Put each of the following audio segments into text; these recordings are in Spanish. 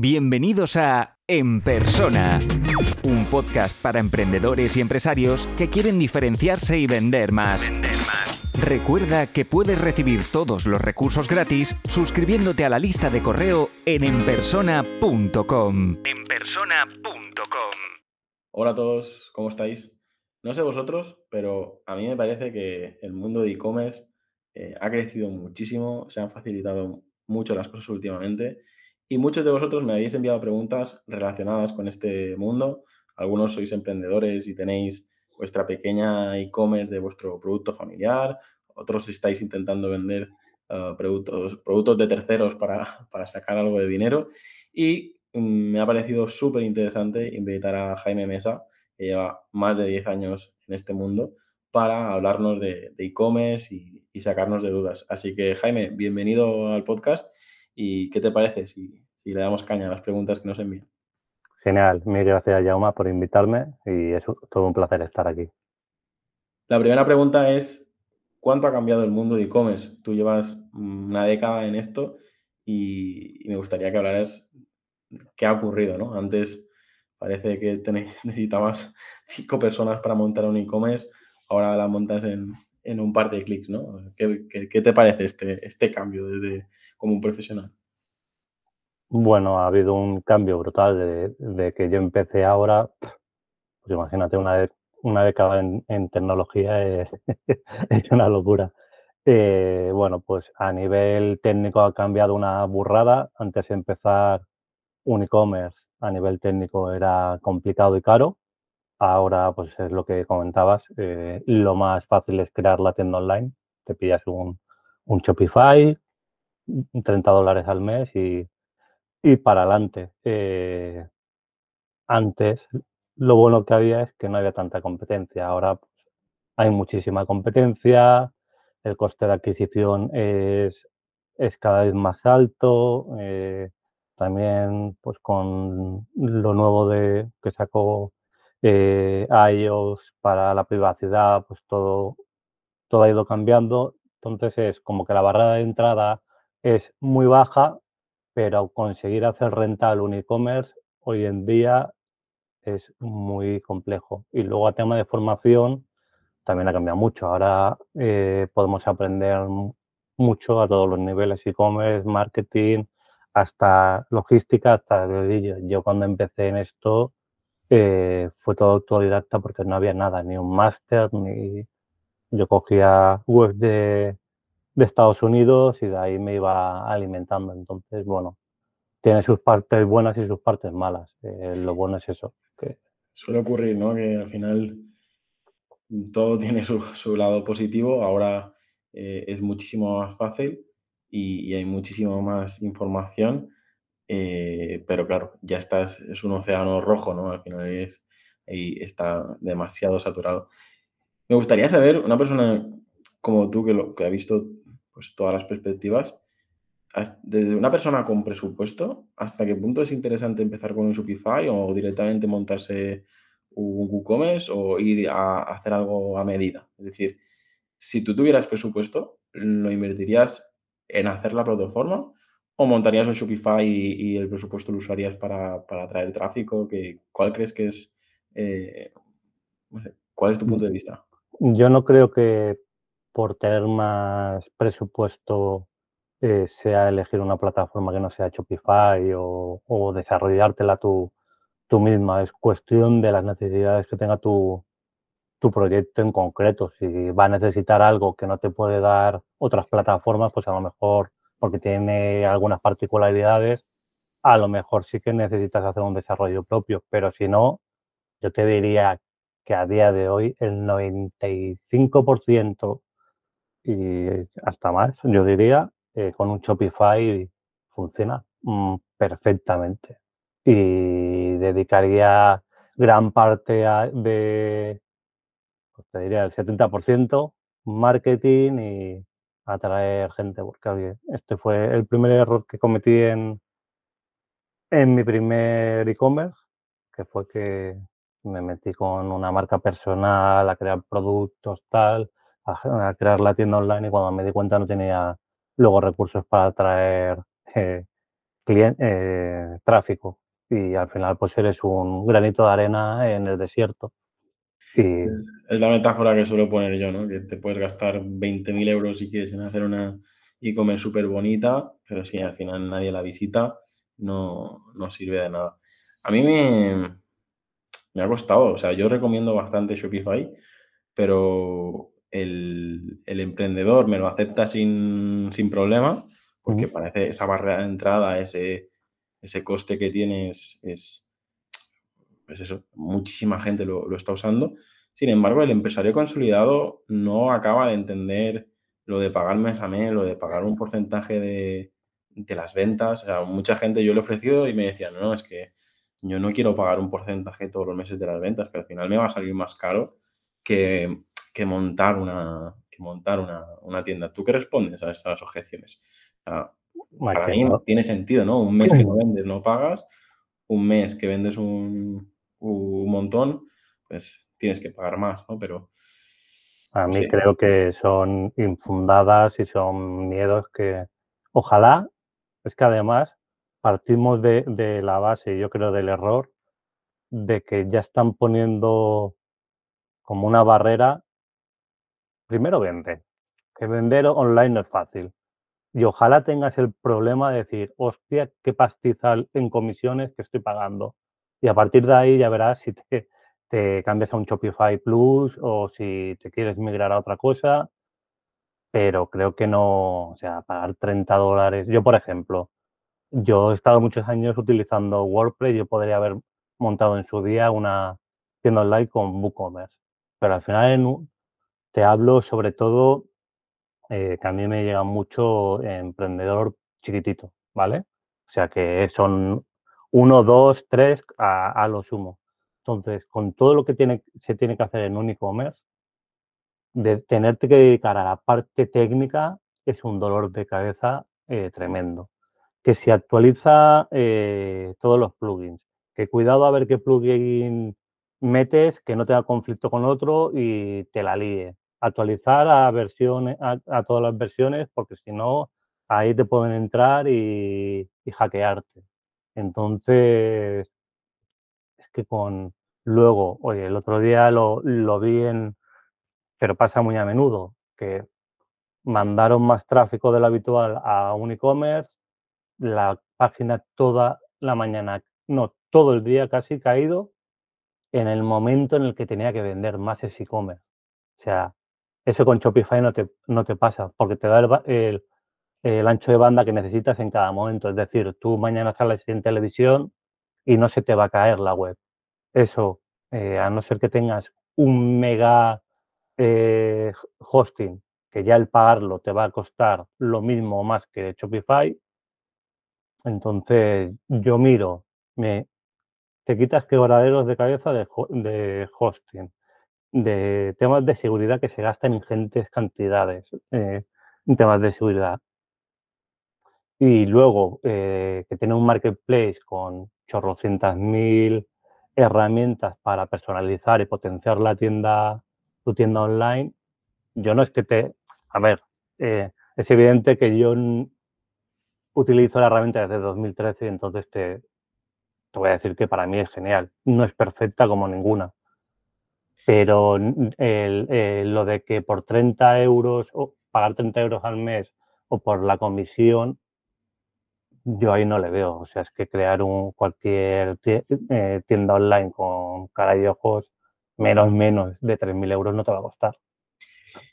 Bienvenidos a En Persona, un podcast para emprendedores y empresarios que quieren diferenciarse y vender más. Recuerda que puedes recibir todos los recursos gratis suscribiéndote a la lista de correo en enpersona.com. enpersona.com. Hola a todos, ¿cómo estáis? No sé vosotros, pero a mí me parece que el mundo de e-commerce eh, ha crecido muchísimo, se han facilitado mucho las cosas últimamente y muchos de vosotros me habéis enviado preguntas relacionadas con este mundo. Algunos sois emprendedores y tenéis vuestra pequeña e-commerce de vuestro producto familiar. Otros estáis intentando vender uh, productos, productos de terceros para, para, sacar algo de dinero. Y um, me ha parecido súper interesante invitar a Jaime Mesa, que lleva más de 10 años en este mundo, para hablarnos de e-commerce y, sacarnos de dudas. Así que, Jaime, bienvenido al podcast ¿Y qué te parece si le damos caña a las preguntas que nos envían? Genial, mil gracias Jauma por invitarme y es todo un placer estar aquí. La primera pregunta es, ¿cuánto ha cambiado el mundo de e-commerce? Tú llevas una década en esto y, me gustaría que hablaras qué ha ocurrido, ¿no? Antes parece que tenéis, necesitabas cinco personas para montar un e-commerce, ahora la montas en, en, un par de clics, ¿no? ¿Qué, qué, qué te parece este, este cambio desde como un profesional? Bueno, ha habido un cambio brutal de, que yo empecé ahora. Pues imagínate, una, una década en, tecnología es, es, una locura. Eh, bueno, pues a nivel técnico ha cambiado una burrada. Antes de empezar un e-commerce a nivel técnico era complicado y caro. Ahora, pues es lo que comentabas. Eh, lo más fácil es crear la tienda online. Te pillas un, un Shopify, 30 dólares al mes y, y para adelante. Eh, antes lo bueno que había es que no había tanta competencia. Ahora pues, hay muchísima competencia, el coste de adquisición es, es cada vez más alto. Eh, también pues con lo nuevo de que sacó eh, iOS para la privacidad, pues todo, todo ha ido cambiando. Entonces es como que la barrera de entrada es muy baja, pero conseguir hacer rentable un e-commerce hoy en día es muy complejo. Y luego a tema de formación también ha cambiado mucho. Ahora eh, podemos aprender mucho a todos los niveles, e-commerce, marketing, hasta logística, hasta Yo cuando empecé en esto eh, fue todo autodidacta porque no había nada, ni un máster, ni yo cogía web de, de Estados Unidos y de ahí me iba alimentando. Entonces, bueno, tiene sus partes buenas y sus partes malas. Eh, lo bueno es eso. Suele ocurrir, ¿no? Que al final todo tiene su, lado positivo. Ahora eh, es muchísimo más fácil y, hay muchísimo más información. Eh, pero claro, ya estás, es un océano rojo, ¿no? Al final es, ahí está demasiado saturado. Me gustaría saber, una persona como tú que, lo, que ha visto pues, todas las perspectivas. Desde una persona con presupuesto, ¿hasta qué punto es interesante empezar con un Shopify o directamente montarse un WooCommerce o ir a hacer algo a medida? Es decir, si tú tuvieras presupuesto, ¿lo invertirías en hacer la plataforma o montarías un Shopify y, el presupuesto lo usarías para, para atraer tráfico? Que, ¿Cuál crees que es, eh, cuál es tu punto de vista? Yo no creo que por tener más presupuesto eh, sea elegir una plataforma que no sea Shopify o, o desarrollártela tú, tú misma. Es cuestión de las necesidades que tenga tu, tu proyecto en concreto. Si va a necesitar algo que no te puede dar otras plataformas, pues a lo mejor porque tiene algunas particularidades, a lo mejor sí que necesitas hacer un desarrollo propio, pero si no, yo te diría que a día de hoy el 95% y hasta más, yo diría, eh, con un Shopify funciona mm, perfectamente. Y dedicaría gran parte de, pues te diría el 70%, marketing y atraer gente, porque este fue el primer error que cometí en, en mi primer e-commerce, que fue que me metí con una marca personal a crear productos, tal, a, crear la tienda online y cuando me di cuenta no tenía luego recursos para traer eh, eh, tráfico y al final pues eres un granito de arena en el desierto. Es, la metáfora que suelo poner yo, ¿no? Que te puedes gastar 20.000 euros si quieres en hacer una e-commerce súper bonita, pero si al final nadie la visita, no, no sirve de nada. A mí me, me ha costado, o sea, yo recomiendo bastante Shopify, pero el, emprendedor me lo acepta sin, problema, porque parece esa barrera de entrada, ese, ese coste que tienes es, pues eso, muchísima gente lo, está usando. Sin embargo, el empresario consolidado no acaba de entender lo de pagar mes a mes, lo de pagar un porcentaje de, de las ventas. O sea, mucha gente yo le he ofrecido y me decían, no, no, es que yo no quiero pagar un porcentaje todos los meses de las ventas, que al final me va a salir más caro que, montar, una, que montar una, tienda. ¿Tú qué respondes a esas objeciones? para mí tiene sentido, ¿no? Un mes que no vendes, no pagas. Un mes que vendes un, montón, pues tienes que pagar más, ¿no? Pero... A mí creo que son infundadas y son miedos que ojalá, es que además partimos de, la base, yo creo, del error de que ya están poniendo como una barrera. Primero vende, que vender online no es fácil. Y ojalá tengas el problema de decir, hostia, qué pastizal en comisiones que estoy pagando. Y a partir de ahí ya verás si te, te cambias a un Shopify Plus o si te quieres migrar a otra cosa. Pero creo que no, o sea, pagar 30 dólares. Yo, por ejemplo, yo he estado muchos años utilizando WordPress, yo podría haber montado en su día una tienda online con WooCommerce, pero al final te hablo sobre todo eh, que a mí me llega mucho emprendedor chiquitito, ¿vale? O sea que son uno, dos, tres a, lo sumo. Entonces, con todo lo que tiene, se tiene que hacer en un e-commerce, de tenerte que dedicar a la parte técnica es un dolor de cabeza eh, tremendo que se actualiza eh, todos los plugins. Que cuidado a ver qué plugin metes que no tenga conflicto con otro y te la líe. Actualizar a, versiones, a, todas las versiones porque si no, ahí te pueden entrar y, hackearte. Entonces, es que con... Luego, oye, el otro día lo, lo vi en... Pero pasa muy a menudo, que mandaron más tráfico del habitual a un e-commerce, la página toda la mañana, no, todo el día casi caído en el momento en el que tenía que vender más ese e-commerce. O sea, eso con Shopify no te, no te pasa porque te da el, el, ancho de banda que necesitas en cada momento. Es decir, tú mañana sales en televisión y no se te va a caer la web. Eso, eh, a no ser que tengas un mega eh, hosting, que ya el pagarlo te va a costar lo mismo más que Shopify, entonces, yo miro, me, te quitas quebraderos de cabeza de, hosting, de temas de seguridad que se gastan ingentes cantidades eh, en temas de seguridad. Y luego, eh, que tiene un marketplace con chorrocientas mil herramientas para personalizar y potenciar la tienda, tu tienda online, yo no es que te... A ver, eh, es evidente que yo utilizo la herramienta desde 2013 y entonces te, te voy a decir que para mí es genial. No es perfecta como ninguna. Pero el, lo de que por 30 euros o pagar 30 euros al mes o por la comisión, yo ahí no le veo. O sea, es que crear un cualquier eh, tienda online con cara y ojos, menos menos de 3.000 euros no te va a costar.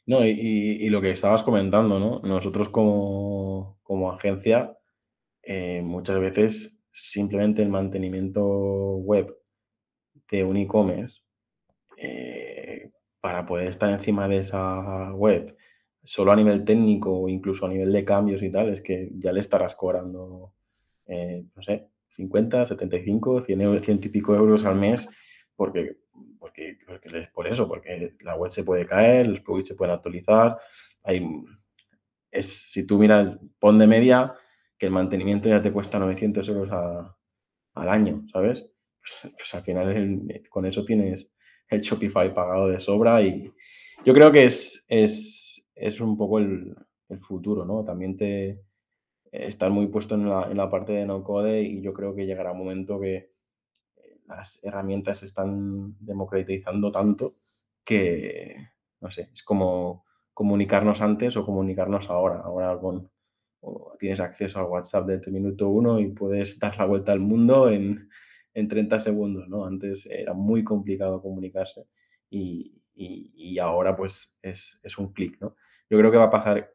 No, y, lo que estabas comentando, ¿no? Nosotros como, agencia, eh, muchas veces simplemente el mantenimiento web de un e-commerce, eh, para poder estar encima de esa web, solo a nivel técnico o incluso a nivel de cambios y tal, es que ya le estarás cobrando, eh, no sé, 50, 75, 100, 100 y pico euros al mes, porque porque, es por eso, porque la web se puede caer, los plugins se pueden actualizar. Hay, es, si tú miras, pon de media que el mantenimiento ya te cuesta 900 euros al año, ¿sabes? Pues, pues al final con eso tienes el Shopify pagado de sobra y yo creo que es, es, es un poco el, el, futuro, ¿no? También te, estar muy puesto en la, en la parte de no code y yo creo que llegará un momento que las herramientas se están democratizando tanto que, no sé, es como comunicarnos antes o comunicarnos ahora. Ahora con, tienes acceso al WhatsApp desde el minuto uno y puedes dar la vuelta al mundo en, en 30 segundos, ¿no? Antes era muy complicado comunicarse y, y, ahora pues es, es un clic, ¿no? Yo creo que va a pasar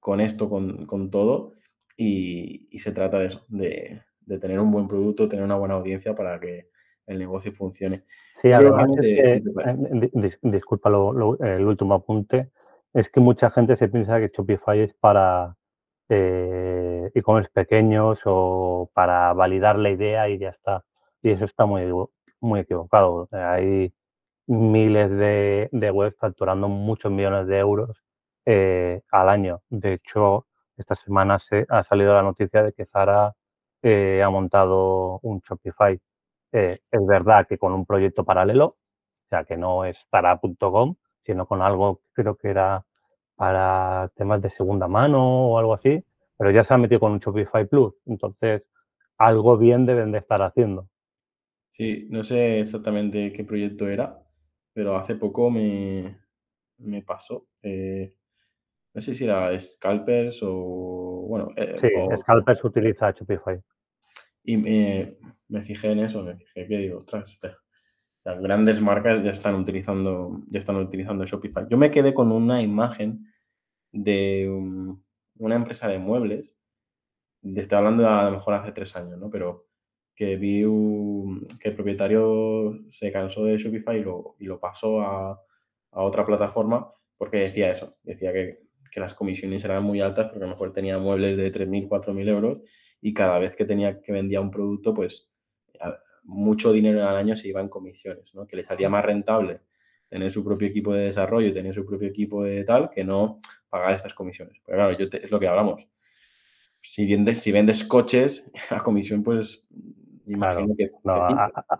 con esto, con, con todo y, y, se trata de eso, de, de, tener un buen producto, tener una buena audiencia para que el negocio funcione. Sí, además eh, disculpa el último apunte, es que mucha gente se piensa que Shopify es para eh, e-commerce pequeños o para validar la idea y ya está. Y eso está muy, muy equivocado. Hay miles de, de webs facturando muchos millones de euros eh, al año. De hecho, esta semana se, ha salido la noticia de que Zara eh, ha montado un Shopify. Eh, es verdad que con un proyecto paralelo, o sea, que no es Zara.com, sino con algo, creo que era para temas de segunda mano o algo así, pero ya se ha metido con un Shopify Plus. Entonces, algo bien deben de estar haciendo. Sí, no sé exactamente qué proyecto era, pero hace poco me, pasó. Eh, no sé si era Scalpers o. Bueno, eh, sí, Scalpers utiliza Shopify. Y me, fijé en eso, me fijé que digo, ostras, este, las grandes marcas ya están utilizando, ya están utilizando Shopify. Yo me quedé con una imagen de una empresa de muebles. Estoy hablando de a lo mejor hace tres años, ¿no? Pero que vi que el propietario se cansó de Shopify y lo, y lo pasó a, otra plataforma porque decía eso, decía que, las comisiones eran muy altas porque a lo mejor tenía muebles de 3.000, 4.000 euros y cada vez que tenía que vendía un producto, pues mucho dinero al año se iba en comisiones, ¿no? que le salía más rentable tener su propio equipo de desarrollo, tener su propio equipo de tal, que no pagar estas comisiones. Pero claro, yo es lo que hablamos. Si vendes, si vendes coches, a comisión, pues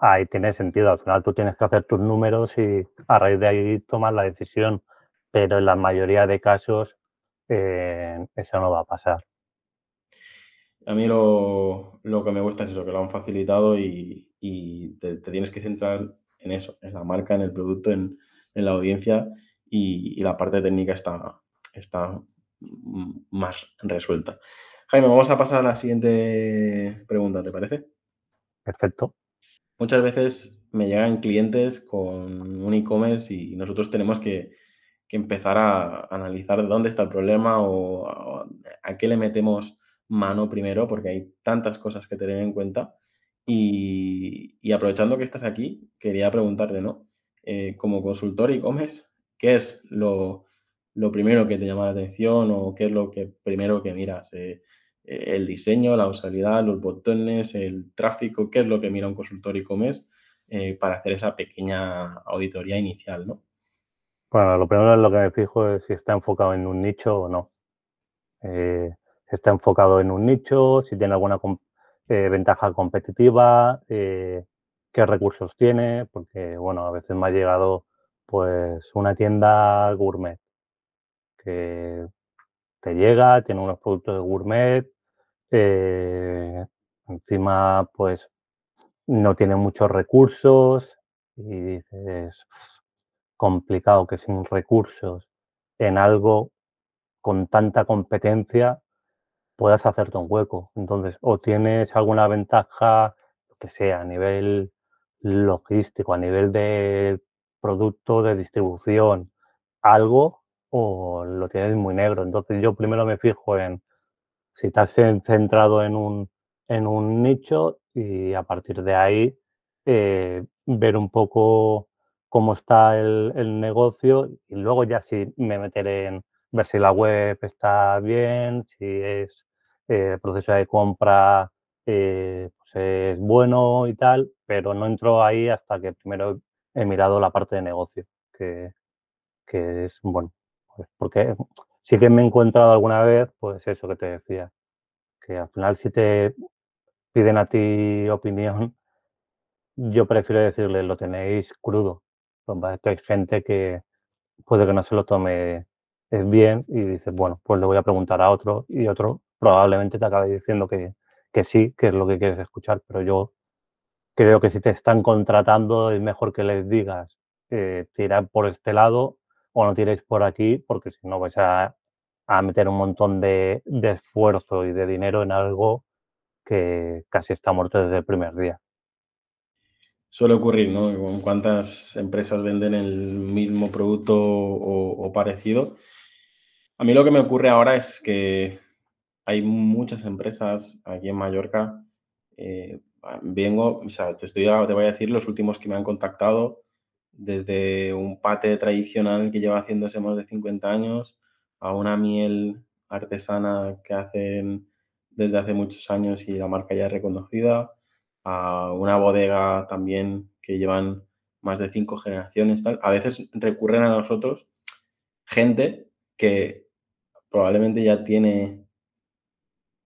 ahí tiene sentido. Al final tú tienes que hacer tus números y a raíz de ahí tomar la decisión. Pero en la mayoría de casos eh, eso no va a pasar. A mí lo, que me gusta es eso, que lo han facilitado y, te, tienes que centrar en eso, en la marca, en el producto, en, la audiencia y, la parte técnica está, está más resuelta. Jaime, vamos a pasar a la siguiente pregunta, ¿te parece? Perfecto. Muchas veces me llegan clientes con un e-commerce y nosotros tenemos que, empezar a analizar de dónde está el problema o a, qué le metemos mano primero, porque hay tantas cosas que tener en cuenta. Y, aprovechando que estás aquí, quería preguntarte, ¿no? Eh, como consultor e-commerce, ¿qué es lo, primero que te llama la atención o qué es lo que primero que miras? Eh, el diseño, la usabilidad, los botones, el tráfico, qué es lo que mira un consultor e-commerce eh, para hacer esa pequeña auditoría inicial, ¿no? Bueno, lo primero es lo que me fijo es si está enfocado en un nicho o no. Está enfocado en un nicho, si tiene alguna ventaja competitiva, qué recursos tiene, porque, bueno, a veces me ha llegado pues una tienda gourmet que te llega, tiene unos productos de gourmet, eh, encima, pues no tiene muchos recursos y dices, complicado que sin recursos en algo con tanta competencia puedas hacerte un hueco. Entonces, o tienes alguna ventaja, que sea, a nivel logístico, a nivel de producto, de distribución, algo, o lo tienes muy negro. Entonces, yo primero me fijo en si estás centrado en un, en un nicho y a partir de ahí eh, ver un poco cómo está el, negocio y luego ya sí me meteré en ver si la web está bien, si es el eh, proceso de compra eh, pues es bueno y tal, pero no entro ahí hasta que primero he mirado la parte de negocio, que, que es bueno, pues porque sí que me he encontrado alguna vez, pues eso que te decía, que al final si te piden a ti opinión, yo prefiero decirle, lo tenéis crudo. Pues hay gente que puede que no se lo tome bien y dice, bueno, pues le voy a preguntar a otro y otro probablemente te acabe diciendo que, que sí, que es lo que quieres escuchar, pero yo creo que si te están contratando es mejor que les digas eh, tirar por este lado o no tiréis por aquí, porque si no vais a, a meter un montón de, de, esfuerzo y de dinero en algo que casi está muerto desde el primer día. Suele ocurrir, ¿no? ¿Cuántas empresas venden el mismo producto o, o parecido? A mí lo que me ocurre ahora es que hay muchas empresas aquí en Mallorca. Eh, vengo, o sea, te, estoy, te voy a decir los últimos que me han contactado, desde un pate tradicional que lleva haciéndose más de 50 años, a una miel artesana que hacen desde hace muchos años y la marca ya es reconocida, a una bodega también que llevan más de cinco generaciones. Tal. A veces recurren a nosotros gente que probablemente ya tiene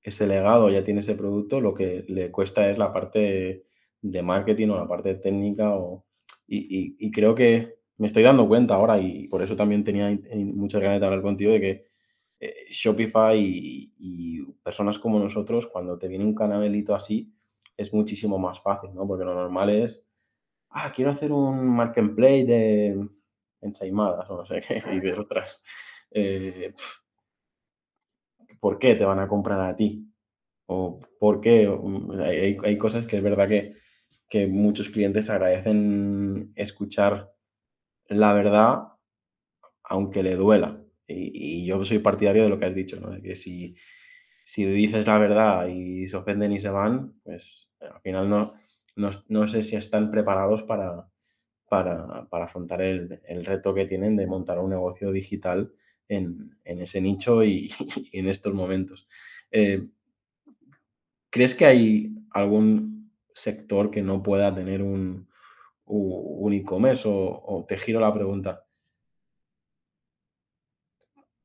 ese legado, ya tiene ese producto, lo que le cuesta es la parte de marketing o la parte técnica. O, y, creo que me estoy dando cuenta ahora y por eso también tenía muchas ganas de hablar contigo de que eh, Shopify y, personas como nosotros, cuando te viene un canalito así, es muchísimo más fácil, ¿no? Porque lo normal es, ah, quiero hacer un marketplace de ensaimadas o no sé qué, y de otras. Eh, ¿por qué te van a comprar a ti? ¿O por qué? Mm, hay, cosas que es verdad que, que muchos clientes agradecen escuchar la verdad, aunque le duela. Y, yo soy partidario de lo que has dicho, ¿no? Que si, si dices la verdad y se ofenden y se van, pues al final no, no, sé si están preparados para, para, para afrontar el, el, reto que tienen de montar un negocio digital en, ese nicho y, en estos momentos. Eh, ¿Crees que hay algún sector que no pueda tener un, un e-commerce? O, te giro la pregunta.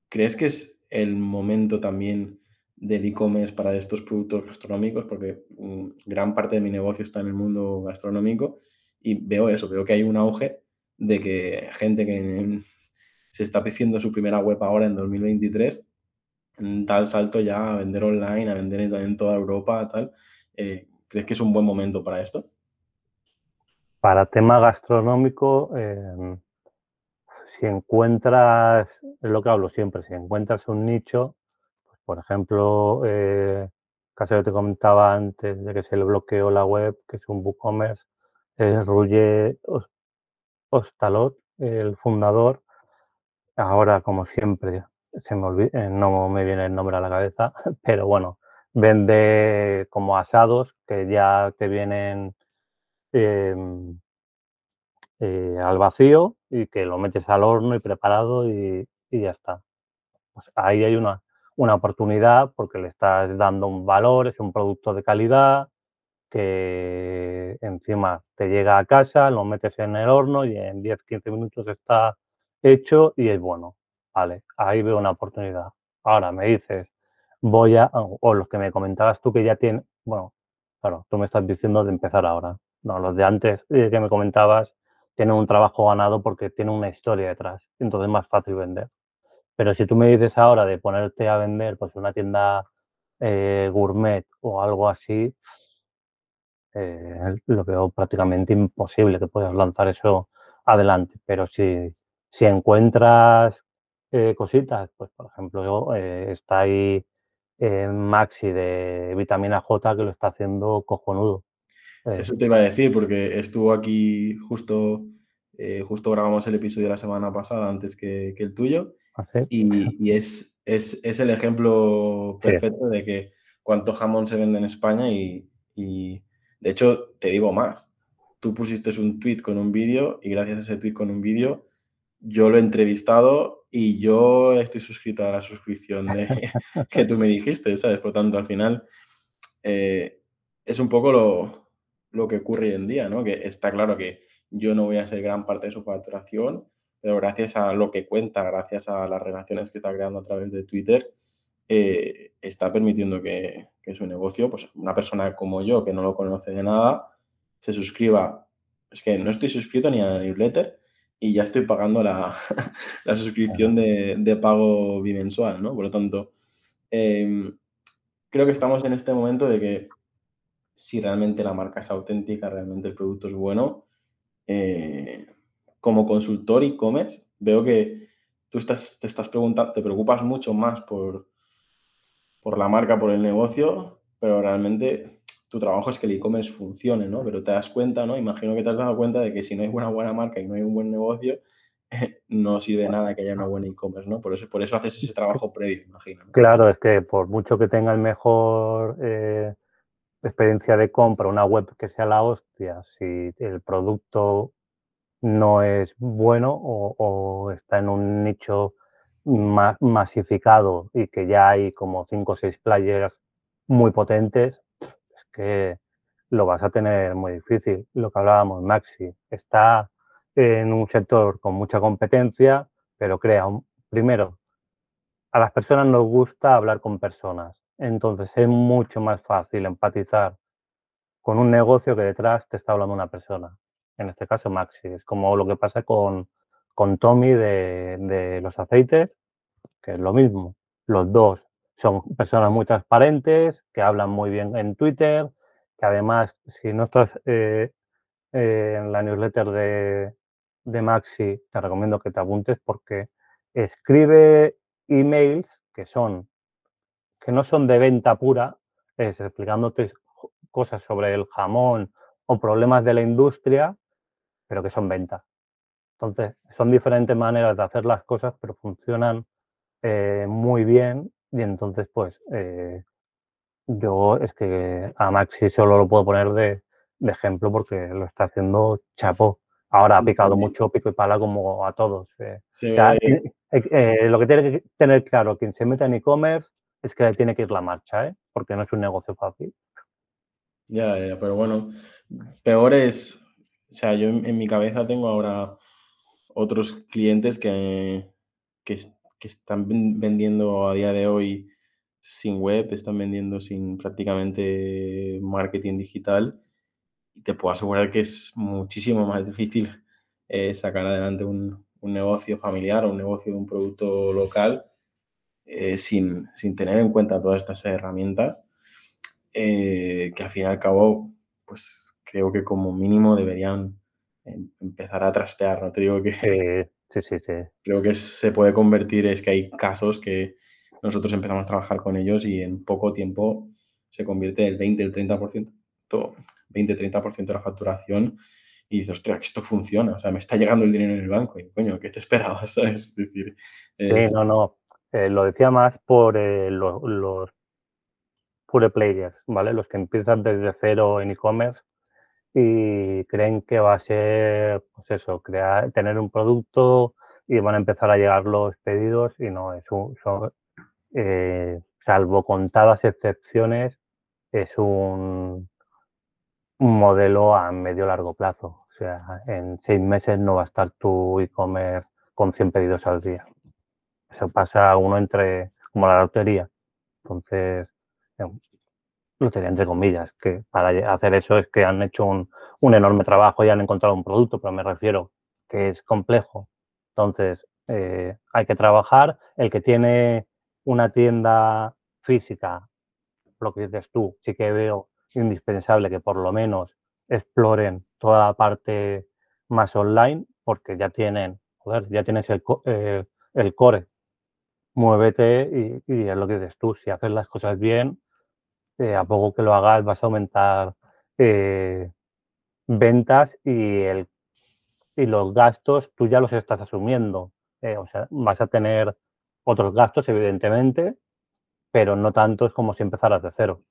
¿Crees que es el momento también del e-commerce para estos productos gastronómicos? Porque mm, gran parte de mi negocio está en el mundo gastronómico y veo eso, veo que hay un auge de que gente que se está haciendo su primera web ahora en 2023, en tal salto ya a vender online, a vender en, toda Europa, tal. Eh, ¿Crees que es un buen momento para esto? Para tema gastronómico, em, si encuentras, es lo que hablo siempre, si encuentras un nicho, pues, por ejemplo, eh, que te comentaba antes de que se le bloqueó la web, que es un WooCommerce, es Ruye Ostalot, el fundador, Ahora, como siempre, se me eh, no me viene el nombre a la cabeza, pero bueno, vende como asados que ya te vienen em, eh, al vacío y que lo metes al horno y preparado y, ya está. Pues ahí hay una, una oportunidad porque le estás dando un valor, es un producto de calidad que encima te llega a casa, lo metes en el horno y en 10-15 minutos está hecho y es bueno. Vale, ahí veo una oportunidad. Ahora me dices, voy a, o los que me comentabas tú que ya tienen, bueno, claro, tú me estás diciendo de empezar ahora. No, los de antes eh, que me comentabas tienen un trabajo ganado porque tienen una historia detrás, entonces es más fácil vender. Pero si tú me dices ahora de ponerte a vender pues una tienda eh, gourmet o algo así, eh, lo veo prácticamente imposible que puedas lanzar eso adelante. Pero si si encuentras eh, cositas, pues por ejemplo, eh, está ahí eh, Maxi de vitamina J que lo está haciendo cojonudo. Eso te iba a decir, porque estuvo aquí justo, justo grabamos el episodio de la semana pasada antes que, el tuyo. ¿Ah, y, es, es, el ejemplo perfecto de que cuánto jamón se vende en España y, y, de hecho te digo más. Tú pusiste un tweet con un vídeo y gracias a ese tweet con un vídeo yo lo he entrevistado y yo estoy suscrito a la suscripción de, que tú me dijiste, ¿sabes? Por tanto, al final eh, es un poco lo, lo, que ocurre hoy en día, ¿no? Que está claro que yo no voy a ser gran parte de su facturación, pero gracias a lo que cuenta, gracias a las relaciones que está creando a través de Twitter, eh, está permitiendo que, que, su negocio, pues una persona como yo, que no lo conoce de nada, se suscriba. Es que no estoy suscrito ni a la newsletter, y ya estoy pagando la, suscripción de, pago bimensual, ¿no? Por lo tanto, em, creo que estamos en este momento de que si realmente la marca es auténtica, realmente el producto es bueno, eh, como consultor e-commerce, veo que tú estás, te estás preguntando, te preocupas mucho más por, por la marca, por el negocio, pero realmente tu trabajo es que el e-commerce funcione, ¿no? Pero te das cuenta, ¿no? Imagino que te has dado cuenta de que si no hay una buena marca y no hay un buen negocio, no sirve nada que haya una buena e-commerce, ¿no? Por eso, por eso haces ese trabajo previo, imagino. Claro, es que por mucho que tenga el mejor eh, experiencia de compra, una web que sea la hostia, si el producto no es bueno o, está en un nicho más masificado y que ya hay como cinco o seis players muy potentes, es lo vas a tener muy difícil. Lo que hablábamos, Maxi, está en un sector con mucha competencia, pero crea, un, primero, a las personas nos gusta hablar con personas, entonces es mucho más fácil empatizar con un negocio que detrás te está hablando una persona. En este caso, Maxi. Es como lo que pasa con, con Tommy de, de los aceites, que es lo mismo. Los dos son personas muy transparentes, que hablan muy bien en Twitter, que además, si no estás eh, en la newsletter de, de Maxi, te recomiendo que te apuntes porque escribe emails que son que no son de venta pura, es explicándote cosas sobre el jamón o problemas de la industria, pero que son venta. Entonces, son diferentes maneras de hacer las cosas, pero funcionan eh, muy bien y entonces, pues, eh, yo es que a Maxi solo lo puedo poner de, de ejemplo porque lo está haciendo chapo. Ahora ha picado mucho pico y pala como a todos. Eh. Eh, eh, lo que tiene que tener claro quien se mete en e-commerce es que tiene que ir la marcha, porque no es un negocio fácil. Ya, ya, pero bueno, peor es, o sea, yo en, mi cabeza tengo ahora otros clientes que, que, que están vendiendo a día de hoy sin web, están vendiendo sin prácticamente marketing digital te puedo asegurar que es muchísimo más difícil eh, sacar adelante un, negocio familiar o un negocio de un producto local eh, sin, tener en cuenta todas estas herramientas eh, que al fin y al cabo, pues creo que como mínimo deberían em, empezar a trastear. No te digo que... Sí, sí, sí. Creo que se puede convertir, es que hay casos que nosotros empezamos a trabajar con ellos y en poco tiempo se convierte el 20, el 30%, todo, 20-30% de la facturación y dices, ostras, que esto funciona, o sea, me está llegando el dinero en el banco y, coño, ¿qué te esperabas? Es decir, Sí, no, no, eh, lo decía más por eh, los, los pure players, ¿vale? Los que empiezan desde cero en e-commerce y creen que va a ser, pues eso, crear, tener un producto y van a empezar a llegar los pedidos y no, es un, son, eh, salvo contadas excepciones, es un, un modelo a medio largo plazo. O sea, en seis meses no va a estar tu e-commerce con 100 pedidos al día. Eso pasa uno entre, como la lotería. Entonces, lotería entre comillas, que para hacer eso es que han hecho un, un enorme trabajo y han encontrado un producto, pero me refiero que es complejo. Entonces, eh, hay que trabajar. El que tiene una tienda física, lo que dices tú, sí que veo indispensable que por lo menos exploren toda la parte más online, porque ya tienen, joder, ya tienes el, eh, el core. Muévete y, y, es lo que dices tú, si haces las cosas bien, eh, a poco que lo hagas vas a aumentar eh, ventas y, el, y los gastos tú ya los estás asumiendo. o sea, vas a tener otros gastos, evidentemente, pero no tantos como si empezaras de cero.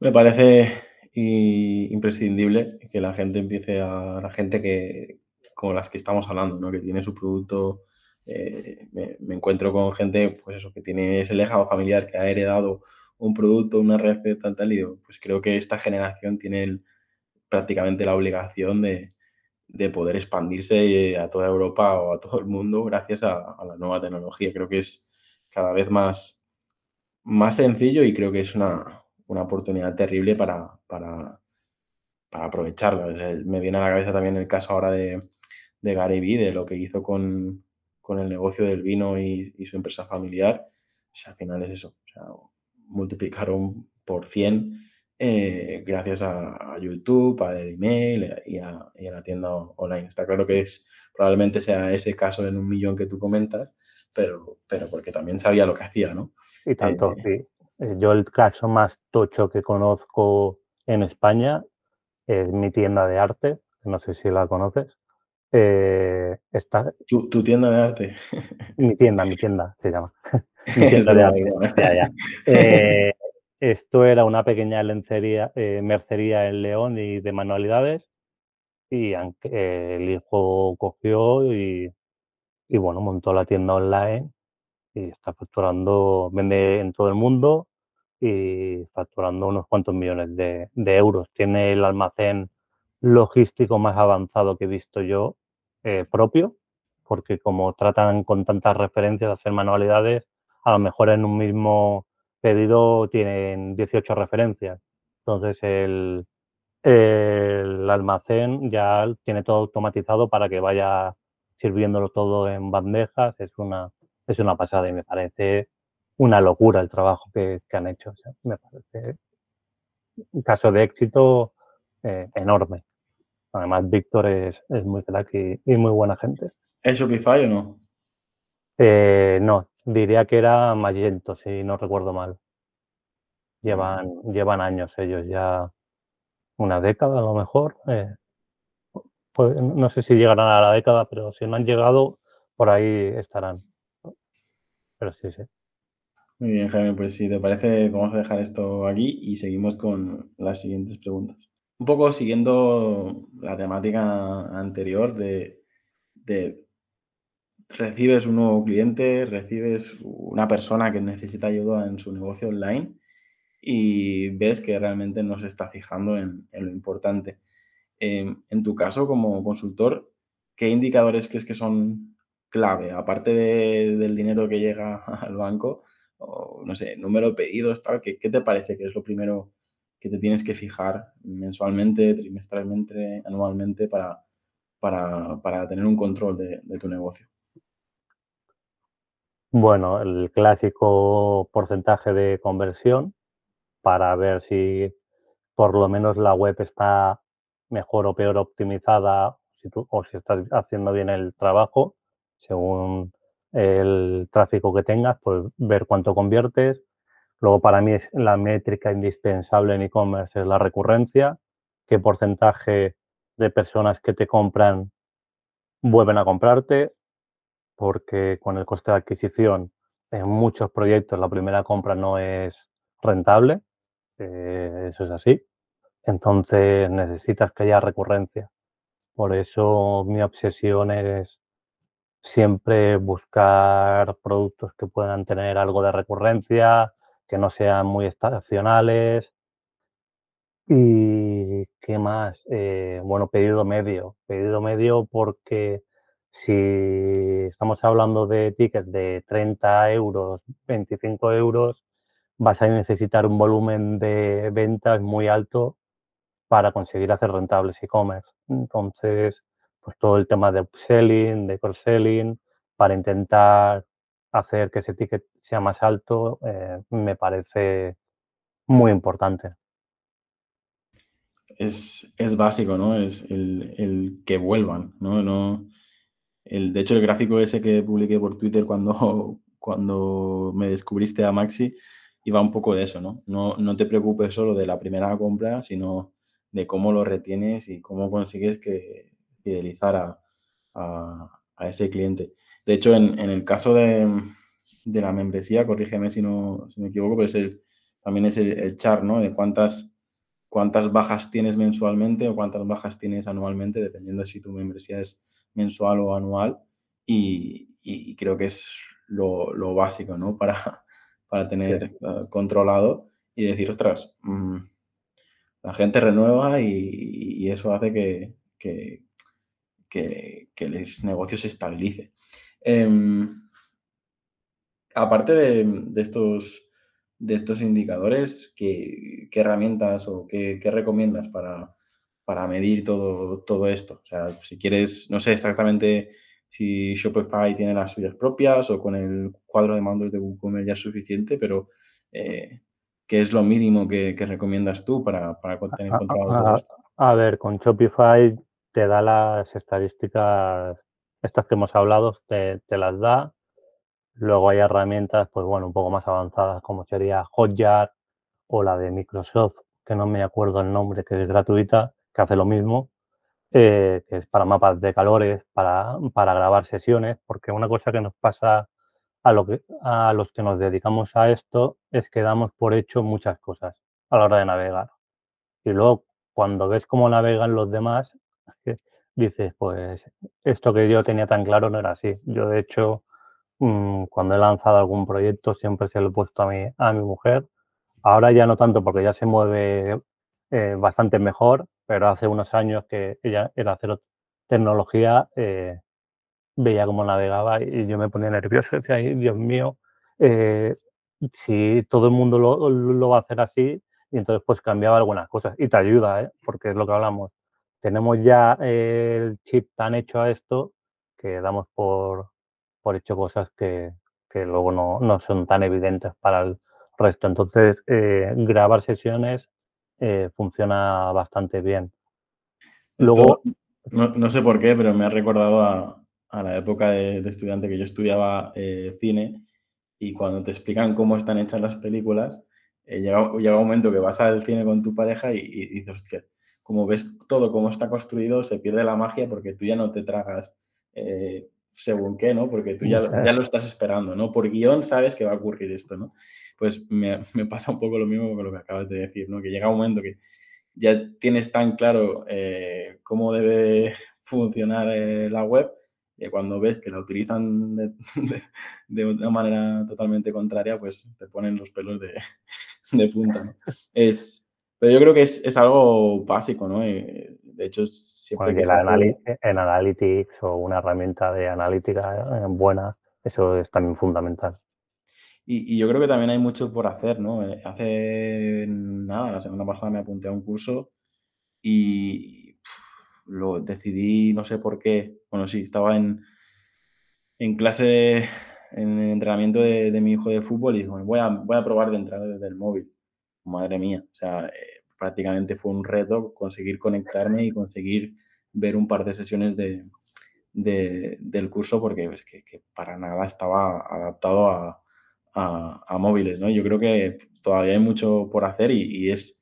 Me parece imprescindible que la gente empiece a, la gente que, como las que estamos hablando, ¿no? que tiene su producto, eh, me, encuentro con gente, pues eso, que tiene ese lejano familiar que ha heredado un producto, una receta, tal, y digo, pues creo que esta generación tiene prácticamente la obligación de, poder expandirse a toda Europa o a todo el mundo gracias a, a la nueva tecnología. Creo que es cada vez más, más sencillo y creo que es una, una oportunidad terrible para, para, aprovecharlo. Me viene a la cabeza también el caso ahora de, de Gary Vee, de lo que hizo con, con el negocio del vino y, su empresa familiar. al final es eso. multiplicaron por 100 eh, gracias a, YouTube, al email y a, la tienda online. Está claro que es probablemente sea ese caso en un millón que tú comentas, pero, pero porque también sabía lo que hacía, ¿no? Y tanto, eh, sí. Eh, yo el caso más tocho que conozco en España es mi tienda de arte, no sé si la conoces. Está... ¿Tu, tienda de arte? mi tienda, mi tienda se llama. mi tienda de arte. ya, ya. Esto era una pequeña lencería, eh, mercería en León y de manualidades. Y el hijo cogió y, bueno, montó la tienda online y está facturando, vende en todo el mundo y facturando unos cuantos millones de, euros. Tiene el almacén logístico más avanzado que he visto yo eh, propio, porque como tratan con tantas referencias de hacer manualidades, a lo mejor en un mismo pedido tienen 18 referencias. Entonces el, el almacén ya tiene todo automatizado para que vaya sirviéndolo todo en bandejas. Es una, es una pasada y me parece una locura el trabajo que, han hecho. me parece un caso de éxito eh, enorme. Además, Víctor es, muy crack y, muy buena gente. ¿Es Shopify o no? Eh, no, Diría que era Magento, si no recuerdo mal. Llevan, llevan años ellos, ya una década a lo mejor. Eh, pues, no sé si llegarán a la década, pero si no han llegado, por ahí estarán. Pero sí, sí. Muy bien, Jaime, pues si te parece, vamos a dejar esto aquí y seguimos con las siguientes preguntas. Un poco siguiendo la temática anterior de, de recibes un nuevo cliente, recibes una persona que necesita ayuda en su negocio online y ves que realmente no se está fijando en, lo importante. en tu caso, como consultor, ¿qué indicadores crees que son clave? Aparte del dinero que llega al banco, o no sé, número de pedidos, tal, ¿qué, te parece que es lo primero que te tienes que fijar mensualmente, trimestralmente, anualmente para, para, tener un control de tu negocio? Bueno, el clásico porcentaje de conversión para ver si por lo menos la web está mejor o peor optimizada o si estás haciendo bien el trabajo según el tráfico que tengas, pues ver cuánto conviertes. Luego para mí es la métrica indispensable en e-commerce es la recurrencia, qué porcentaje de personas que te compran vuelven a comprarte, porque con el coste de adquisición en muchos proyectos la primera compra no es rentable, eh, eso es así. Entonces necesitas que haya recurrencia. Por eso mi obsesión es siempre buscar productos que puedan tener algo de recurrencia, que no sean muy estacionales. ¿Y qué más? Eh, bueno, pedido medio. Pedido medio porque si estamos hablando de tickets de 30 euros, 25 euros, vas a necesitar un volumen de ventas muy alto para conseguir hacer rentables e-commerce. Entonces, pues todo el tema de upselling, de cross-selling, para intentar hacer que ese ticket sea más alto, eh, me parece muy importante. Es, básico, ¿no? Es el, el, que vuelvan, ¿no? no el, de hecho, el gráfico ese que publiqué por Twitter cuando, cuando me descubriste a Maxi iba un poco de eso, ¿no? ¿no? No te preocupes solo de la primera compra, sino de cómo lo retienes y cómo consigues que fidelizar a, ese cliente. De hecho, en, en el caso de, de, la membresía, corrígeme si, no, si me equivoco, pero es el, también es el, el char, ¿no? De cuántas, cuántas bajas tienes mensualmente o cuántas bajas tienes anualmente, dependiendo de si tu membresía es mensual o anual y, creo que es lo, básico, ¿no? Para, para tener eh, controlado y decir, ostras, mm, la gente renueva y, eso hace que, que, que, el negocio se estabilice. Em, aparte de, estos, de estos indicadores, ¿qué, herramientas o qué, qué recomiendas para, para medir todo, todo esto. O sea, si quieres, no sé exactamente si Shopify tiene las suyas propias o con el cuadro de mandos de WooCommerce ya es suficiente, pero ¿qué es lo mínimo que, recomiendas tú para, para tener controlado esto? A ver, con Shopify te da las estadísticas, estas que hemos hablado, te, te las da. Luego hay herramientas, pues bueno, un poco más avanzadas como sería Hotjar o la de Microsoft, que no me acuerdo el nombre, que es gratuita, que hace lo mismo, eh, que es para mapas de calores, para, para, grabar sesiones, porque una cosa que nos pasa a, lo que, a los que nos dedicamos a esto es que damos por hecho muchas cosas a la hora de navegar. Y luego, cuando ves cómo navegan los demás, dices, pues esto que yo tenía tan claro no era así. Yo, de hecho, mm, cuando he lanzado algún proyecto siempre se lo he puesto a mi, a mi mujer Ahora ya no tanto porque ya se mueve eh, bastante mejor, pero hace unos años que ella era cero tecnología, eh, veía cómo navegaba y yo me ponía nervioso. Decía, Dios mío, eh, si todo el mundo lo, va a hacer así, y entonces pues cambiaba algunas cosas. Y te ayuda, porque es lo que hablamos. Tenemos ya el chip tan hecho a esto que damos por, por hecho cosas que, que luego no, no son tan evidentes para el, resto. Entonces, eh, grabar sesiones eh, funciona bastante bien. Luego, no, sé por qué, pero me ha recordado a, la época de, estudiante que yo estudiaba eh, cine y cuando te explican cómo están hechas las películas, llega, llega, un momento que vas al cine con tu pareja y, y dices, hostia, como ves todo cómo está construido, se pierde la magia porque tú ya no te tragas según qué, ¿no? Porque tú ya, ya lo estás esperando, ¿no? Por guion sabes que va a ocurrir esto, ¿no? Pues me, me pasa un poco lo mismo con lo que acabas de decir, ¿no? Que llega un momento que ya tienes tan claro eh, cómo debe funcionar eh, la web y cuando ves que la utilizan de, de, una manera totalmente contraria, pues te ponen los pelos de, de punta, ¿no? Es, pero yo creo que es, es algo básico, ¿no? Eh, de hecho, siempre que en Analytics o una herramienta de analítica eh, buena, eso es también fundamental. Y, yo creo que también hay mucho por hacer, ¿no? Eh, hace nada, la semana pasada me apunté a un curso y lo decidí, no sé por qué. Bueno, sí, estaba en, en clase, en el entrenamiento de, mi hijo de fútbol y dije, voy a, voy a probar de entrar desde el móvil. Madre mía, o sea, eh, prácticamente fue un reto conseguir conectarme y conseguir ver un par de sesiones de, del curso porque es que, para nada estaba adaptado a, a, móviles, ¿no? Yo creo que todavía hay mucho por hacer y, es,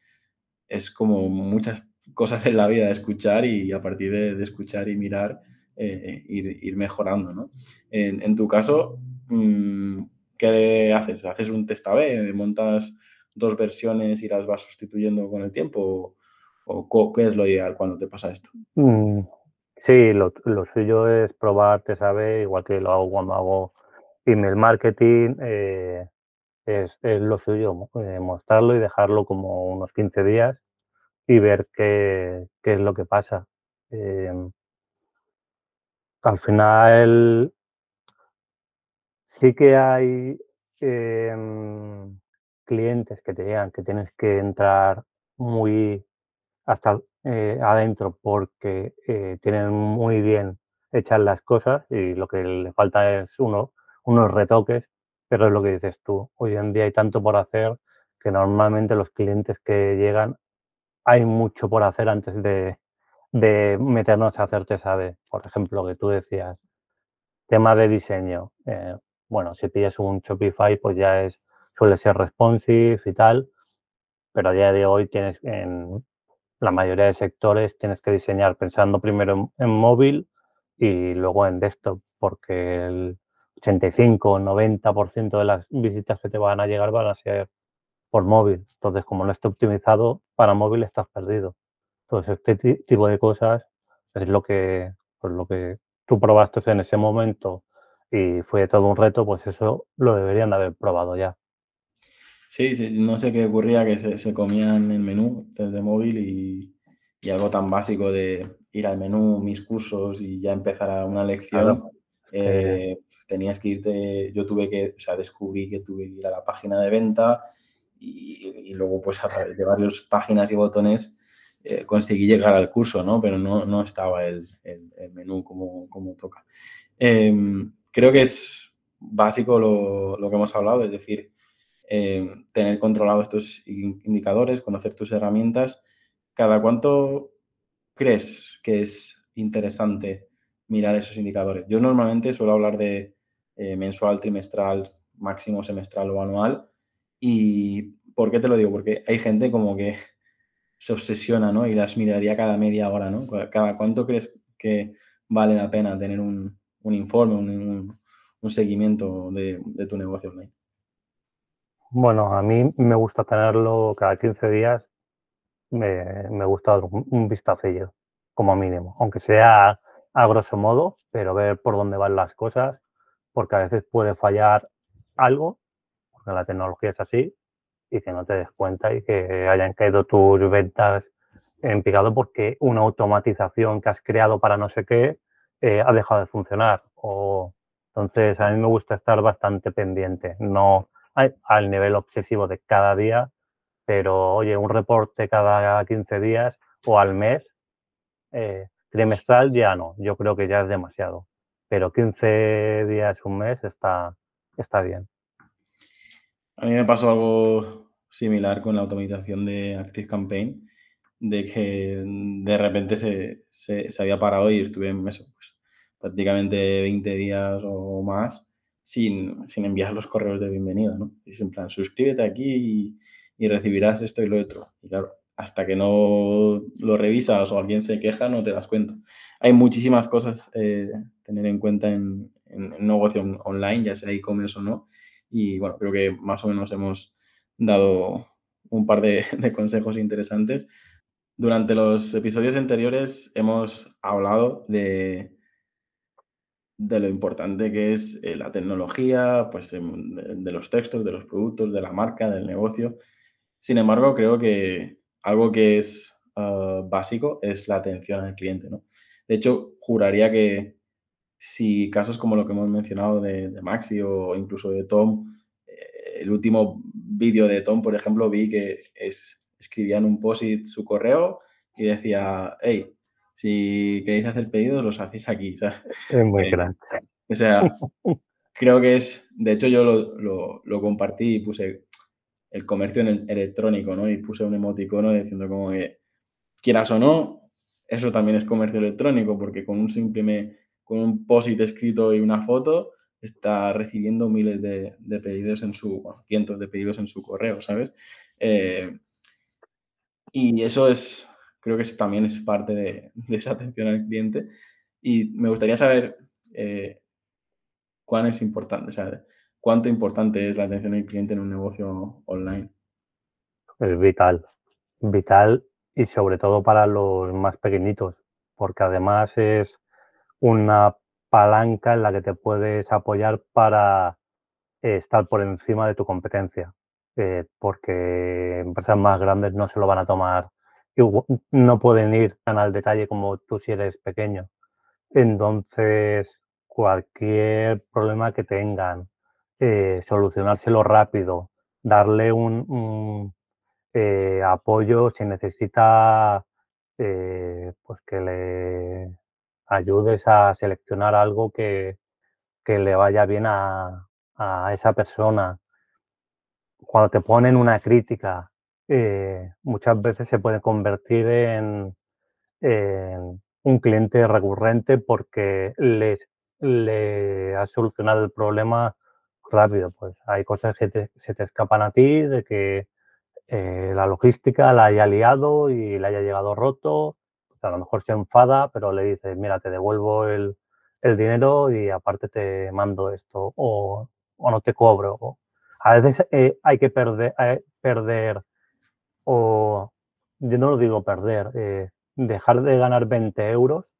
es como muchas cosas en la vida escuchar y a partir de, escuchar y mirar eh, ir, mejorando, ¿no? En, tu caso, mm, ¿qué haces? ¿Haces un test A-B? ¿Montas dos versiones y las vas sustituyendo con el tiempo? ¿O, qué es lo ideal cuando te pasa esto? Mm, sí, lo, lo, suyo es probar test A-B, igual que lo hago cuando hago email marketing. Eh, es, es, lo suyo, eh, mostrarlo y dejarlo como unos 15 días y ver qué, qué es lo que pasa. Em, al final sí que hay em, clientes que te digan que tienes que entrar muy hasta eh, adentro porque eh, tienen muy bien hechas las cosas y lo que le falta es uno, unos retoques, pero es lo que dices tú. Hoy en día hay tanto por hacer que normalmente los clientes que llegan hay mucho por hacer antes de, de meternos a hacerte saber. Por ejemplo, que tú decías, tema de diseño. Eh, bueno, si pillas un Shopify, pues ya es suele ser responsive y tal, pero a día de hoy tienes en la mayoría de sectores tienes que diseñar pensando primero en, móvil y luego en desktop, porque el 85 o 90% de las visitas que te van a llegar van a ser por móvil. Entonces, como no está optimizado para móvil, estás perdido. Entonces, este tipo de cosas es lo que, pues lo que tú probaste en ese momento y fue todo un reto, pues eso lo deberían de haber probado ya. Sí, sí, no sé qué ocurría, que se, se comían el menú desde móvil y, y, algo tan básico de ir al menú, mis cursos y ya empezar una lección. Eh, tenías que irte, yo tuve que, o sea, descubrí que tuve que ir a la página de venta y, y luego pues a través de varias páginas y botones eh, conseguí llegar al curso, ¿no? Pero no, no estaba el, el, el menú como, como toca. Eh, creo que es básico lo, lo, que hemos hablado, es decir, eh, tener controlado estos indicadores, conocer tus herramientas. ¿Cada cuánto crees que es interesante mirar esos indicadores? Yo normalmente suelo hablar de eh, mensual, trimestral, máximo semestral o anual. ¿Y por qué te lo digo? Porque hay gente como que se obsesiona, ¿no? Y las miraría cada media hora, ¿no? ¿Cada cuánto crees que vale la pena tener un, informe, un, seguimiento de, tu negocio online? Bueno, a mí me gusta tenerlo cada 15 días, me, me gusta dar un, un vistacillo, como mínimo, aunque sea a grosso modo, pero ver por dónde van las cosas, porque a veces puede fallar algo, porque la tecnología es así, y que no te des cuenta y que hayan caído tus ventas en picado porque una automatización que has creado para no sé qué eh, ha dejado de funcionar. O, entonces, a mí me gusta estar bastante pendiente, no al nivel obsesivo de cada día, pero oye, un reporte cada 15 días o al mes, eh, trimestral ya no, yo creo que ya es demasiado, pero 15 días, un mes está, está bien. A mí me pasó algo similar con la automatización de Active Campaign, de que de repente se, se, había parado y estuve en eso, pues, prácticamente 20 días o más sin, sin enviar los correos de bienvenida, ¿no? Es en plan, suscríbete aquí y, recibirás esto y lo otro. Y claro, hasta que no lo revisas o alguien se queja, no te das cuenta. Hay muchísimas cosas eh, tener en cuenta en, en, en negocio online, ya sea e-commerce o no, y bueno, creo que más o menos hemos dado un par de, consejos interesantes. Durante los episodios anteriores hemos hablado de, de lo importante que es eh, la tecnología, pues de, los textos, de los productos, de la marca, del negocio. Sin embargo, creo que algo que es ah, básico es la atención al cliente. ¿no? De hecho, juraría que si casos como lo que hemos mencionado de, Maxi o incluso de Tom, eh, el último vídeo de Tom, por ejemplo, vi que es, escribía en un post-it su correo y decía, hey, si queréis hacer pedidos, los hacéis aquí. es muy eh, grande. O sea, creo que es, de hecho yo lo, lo, compartí y puse el comercio en electrónico, ¿no? Y puse un emoticono diciendo como que, quieras o no, eso también es comercio electrónico, porque con un simple con un post-it escrito y una foto, está recibiendo miles de, pedidos en su, cientos de pedidos en su correo, ¿sabes? Eh, y eso es, creo que también es parte de, esa atención al cliente. Y me gustaría saber eh, cuán es importante, cuánto importante es la atención al cliente en un negocio online. Es vital, vital y sobre todo para los más pequeñitos, porque además es una palanca en la que te puedes apoyar para eh, estar por encima de tu competencia, eh, porque empresas más grandes no se lo van a tomar, no pueden ir tan al detalle como tú si eres pequeño. Entonces, cualquier problema que tengan, eh, solucionárselo rápido, darle un, apoyo si necesita pues que le ayudes a seleccionar algo que, le vaya bien a, esa persona. Cuando te ponen una crítica, eh, muchas veces se puede convertir en, un cliente recurrente porque le has solucionado el problema rápido. Pues hay cosas que se te escapan a ti, de que eh, la logística la haya liado y le haya llegado roto a lo mejor se enfada, pero le dices, mira, te devuelvo el, dinero y aparte te mando esto o, no te cobro. a veces eh, hay que perder, eh, perder o yo no lo digo perder, eh, dejar de ganar 20 euros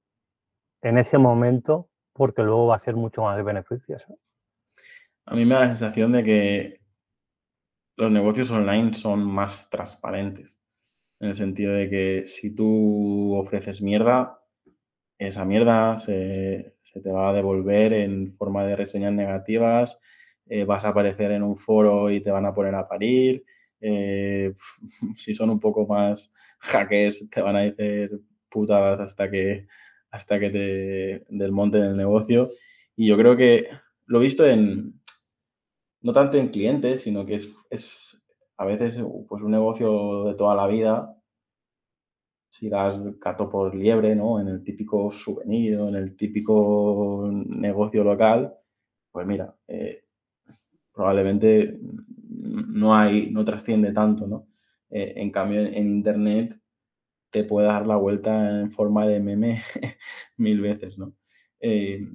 en ese momento porque luego va a ser mucho más beneficioso. A mí me da la sensación de que los negocios online son más transparentes en el sentido de que si tú ofreces mierda, esa mierda se, te va a devolver en forma de reseñas negativas, eh, vas a aparecer en un foro y te van a poner a parir, eh, si son un poco más hackers te van a decir putadas hasta que, hasta que te desmonten el negocio. Y yo creo que lo he visto en, no tanto en clientes, sino que es, es a veces pues, un negocio de toda la vida. Si das gato por liebre, ¿no? En el típico souvenir, en el típico negocio local, pues mira, eh, probablemente no hay, no trasciende tanto, ¿no? Eh, en cambio, en, Internet te puede dar la vuelta en forma de meme mil veces, ¿no? Eh,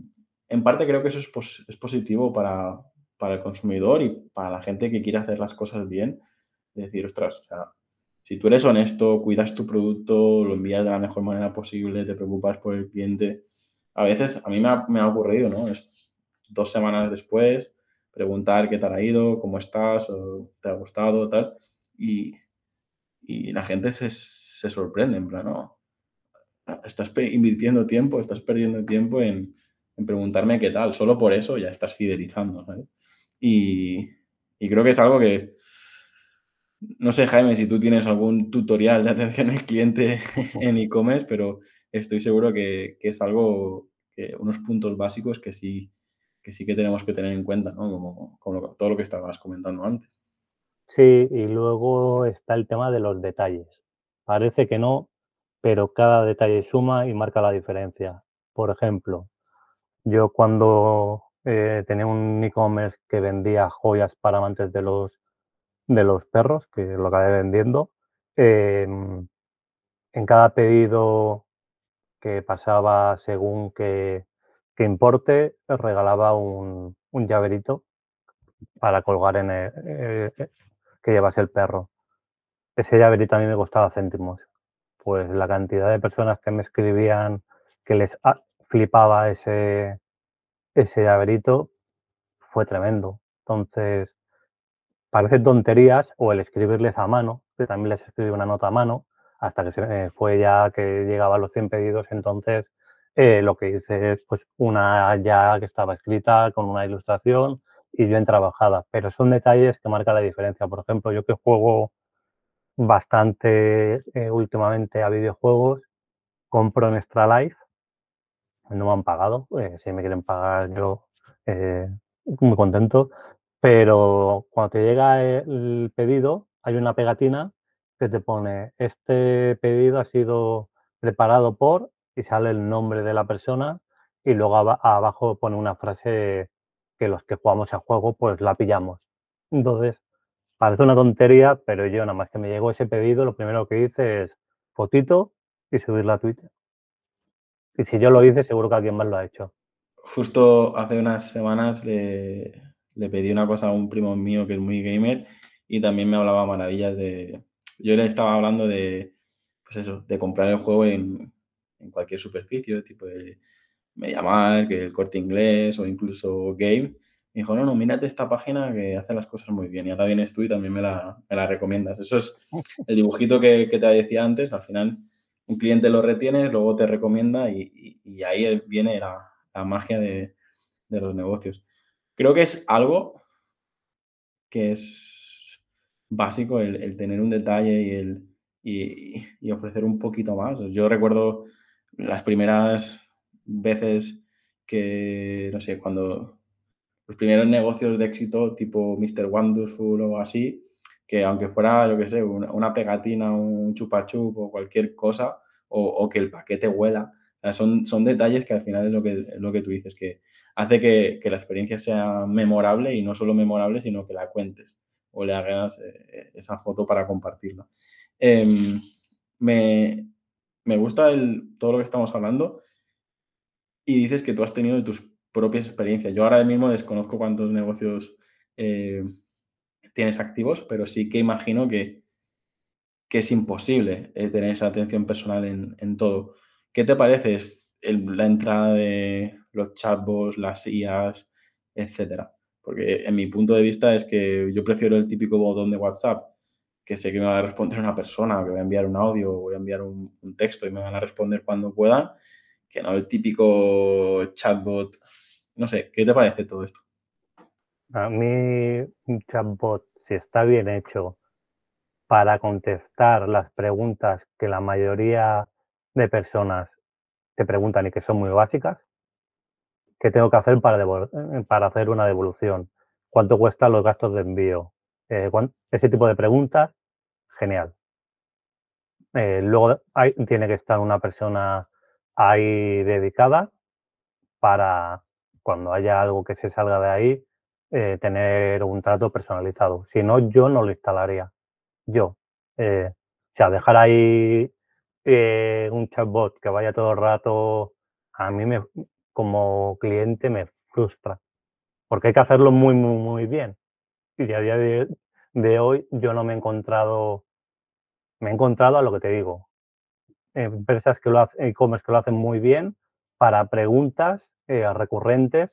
en parte creo que eso es, es positivo para, para, el consumidor y para la gente que quiere hacer las cosas bien. Decir, ostras, si tú eres honesto, cuidas tu producto, lo envías de la mejor manera posible, te preocupas por el cliente, a veces a mí me ha, me ha ocurrido, ¿no? Es dos semanas después, preguntar qué te ha ido, cómo estás, o te ha gustado, tal. Y, y la gente se, se, sorprende, en plan, no, estás invirtiendo tiempo, estás perdiendo tiempo en, en, preguntarme qué tal, solo por eso ya estás fidelizando, Y, y, creo que es algo que, no sé, Jaime, si tú tienes algún tutorial de atención al cliente en e-commerce, pero estoy seguro que, que, es algo, que unos puntos básicos que sí que sí que tenemos que tener en cuenta, ¿no? Como, todo lo que estabas comentando antes. Sí, y luego está el tema de los detalles. Parece que no, pero cada detalle suma y marca la diferencia. Por ejemplo, yo cuando eh, tenía un e-commerce que vendía joyas para amantes de los, de los perros, que lo acabé vendiendo, em, en cada pedido que pasaba según que que importe regalaba un, un llaverito para colgar en el, eh, eh, que llevase el perro. Ese llaverito a mí me costaba céntimos. Pues la cantidad de personas que me escribían que les flipaba ese, ese llaverito fue tremendo. Entonces, parece tonterías o el escribirles a mano, que también les escribí una nota a mano, hasta que se, fue ya que llegaba a los 100 pedidos, entonces eh, lo que hice es pues una ya que estaba escrita con una ilustración y bien trabajada, pero son detalles que marcan la diferencia. Por ejemplo, yo que juego bastante eh, últimamente a videojuegos, compro en Extra Life, no me han pagado, eh, si me quieren pagar yo muy contento, pero cuando te llega el pedido hay una pegatina que te pone este pedido ha sido preparado por y sale el nombre de la persona y luego abajo pone una frase que los que jugamos al juego pues la pillamos. Entonces, parece una tontería, pero yo nada más que me llegó ese pedido, lo primero que hice es fotito y subirla a Twitter. Y si yo lo hice, seguro que alguien más lo ha hecho. Justo hace unas semanas le, le pedí una cosa a un primo mío que es muy gamer y también me hablaba maravillas de... Yo le estaba hablando de, pues eso, de comprar el juego en, en cualquier superficie, tipo de llamar que el corte inglés o incluso Game. Me dijo, no, no, mírate esta página que hace las cosas muy bien y ahora vienes tú y también me la, me la recomiendas. Eso es el dibujito que, te decía antes. Al final, un cliente lo retiene, luego te recomienda y, y, ahí viene la, la magia de, de, los negocios. Creo que es algo que es básico el, tener un detalle y el y ofrecer un poquito más. Yo recuerdo las primeras veces que, no sé, cuando los primeros negocios de éxito tipo Mr. Wonderful o así, que aunque fuera, yo qué sé, una, pegatina, un chupachup o cualquier cosa, o, que el paquete huela, son, son detalles que al final es lo que, lo que tú dices, que hace que, que, la experiencia sea memorable y no solo memorable, sino que la cuentes o le hagas eh, esa foto para compartirla. Em, me, me gusta el, todo lo que estamos hablando y dices que tú has tenido tus propias experiencias. Yo ahora mismo desconozco cuántos negocios eh, tienes activos, pero sí que imagino que, que es imposible eh, tener esa atención personal en, todo. ¿Qué te parece la entrada de los chatbots, las IAs, etcétera? Porque en mi punto de vista es que yo prefiero el típico botón de WhatsApp que sé que me va a responder una persona, que voy a enviar un audio, voy a enviar un, texto y me van a responder cuando puedan, que no el típico chatbot. No sé, ¿qué te parece todo esto? A mí un chatbot, si está bien hecho para contestar las preguntas que la mayoría de personas te preguntan y que son muy básicas, ¿qué tengo que hacer para, para hacer una devolución? ¿Cuánto cuestan los gastos de envío? Eh, ese tipo de preguntas, genial. Eh, luego hay, tiene que estar una persona ahí dedicada para cuando haya algo que se salga de ahí, eh, tener un trato personalizado. Si no, yo no lo instalaría. Yo. o sea, dejar ahí un chatbot que vaya todo el rato, a mí me, como cliente me frustra. Porque hay que hacerlo muy, muy, muy bien. Y a día de, hoy yo no me he encontrado, me he encontrado a lo que te digo, empresas que lo hacen, e-commerce que lo hacen muy bien para preguntas eh, recurrentes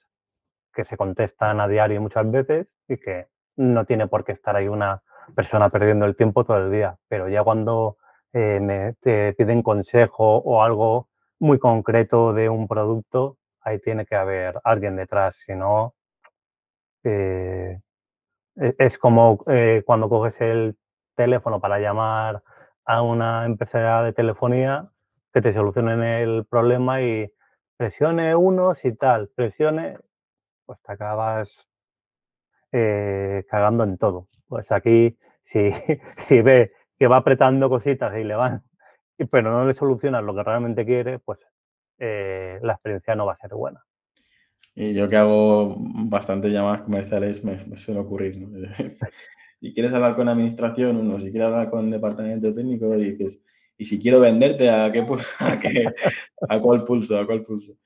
que se contestan a diario muchas veces y que no tiene por qué estar ahí una persona perdiendo el tiempo todo el día. Pero ya cuando eh, me, te piden consejo o algo muy concreto de un producto, ahí tiene que haber alguien detrás, si no, eh, es como eh, cuando coges el teléfono para llamar a una empresa de telefonía que te solucionen el problema y presione unos y tal, presione, pues te acabas eh, cagando en todo. Pues aquí, si, si ve que va apretando cositas y le van, pero no le solucionas lo que realmente quiere, pues la experiencia no va a ser buena. Y yo que hago bastante llamadas comerciales me, suele ocurrir. y quieres hablar con administración, uno, si quieres hablar con departamento técnico, y dices, y si quiero venderte, ¿a qué, a, qué, a cuál pulso? ¿A cuál pulso?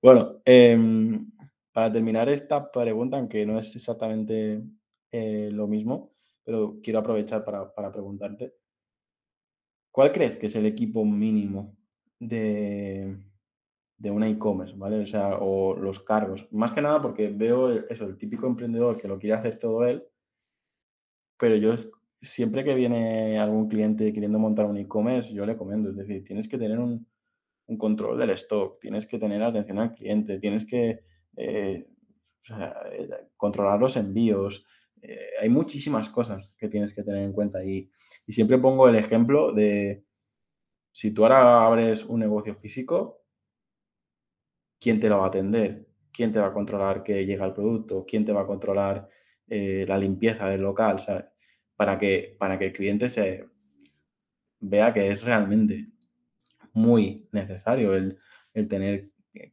Bueno, em, para terminar esta pregunta, aunque no es exactamente eh, lo mismo, pero quiero aprovechar para, para preguntarte, ¿cuál crees que es el equipo mínimo de, de una e-commerce, ¿vale? O sea, o los cargos. Más que nada porque veo eso, el típico emprendedor que lo quiere hacer todo él, pero yo siempre que viene algún cliente queriendo montar un e-commerce, yo le comento, es decir, tienes que tener un, control del stock, tienes que tener atención al cliente, tienes que eh, eh, controlar los envíos. Eh, hay muchísimas cosas que tienes que tener en cuenta y, y siempre pongo el ejemplo de si tú ahora abres un negocio físico, quién te lo va a atender, quién te va a controlar que llega el producto, quién te va a controlar eh, la limpieza del local, Para que, para que el cliente se vea que es realmente muy necesario el, tener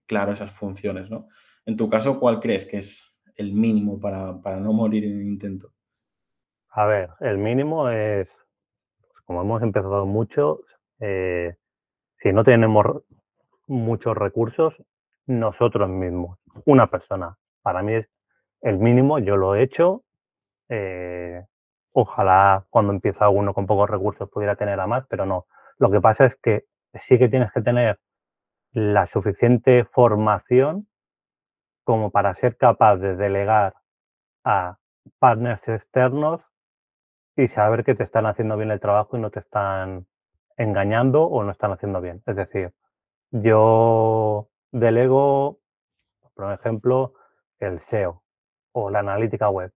claro esas funciones, ¿no? En tu caso, ¿cuál crees que es el mínimo para, no morir en el intento? A ver, el mínimo es, como hemos empezado mucho, eh, si no tenemos muchos recursos, nosotros mismos, una persona. Para mí es el mínimo, yo lo he hecho. Eh, ojalá cuando empieza uno con pocos recursos pudiera tener a más, pero no. Lo que pasa es que sí que tienes que tener la suficiente formación como para ser capaz de delegar a partners externos y saber que te están haciendo bien el trabajo y no te están engañando o no están haciendo bien. Es decir, yo delego, por ejemplo, el SEO o la analítica web.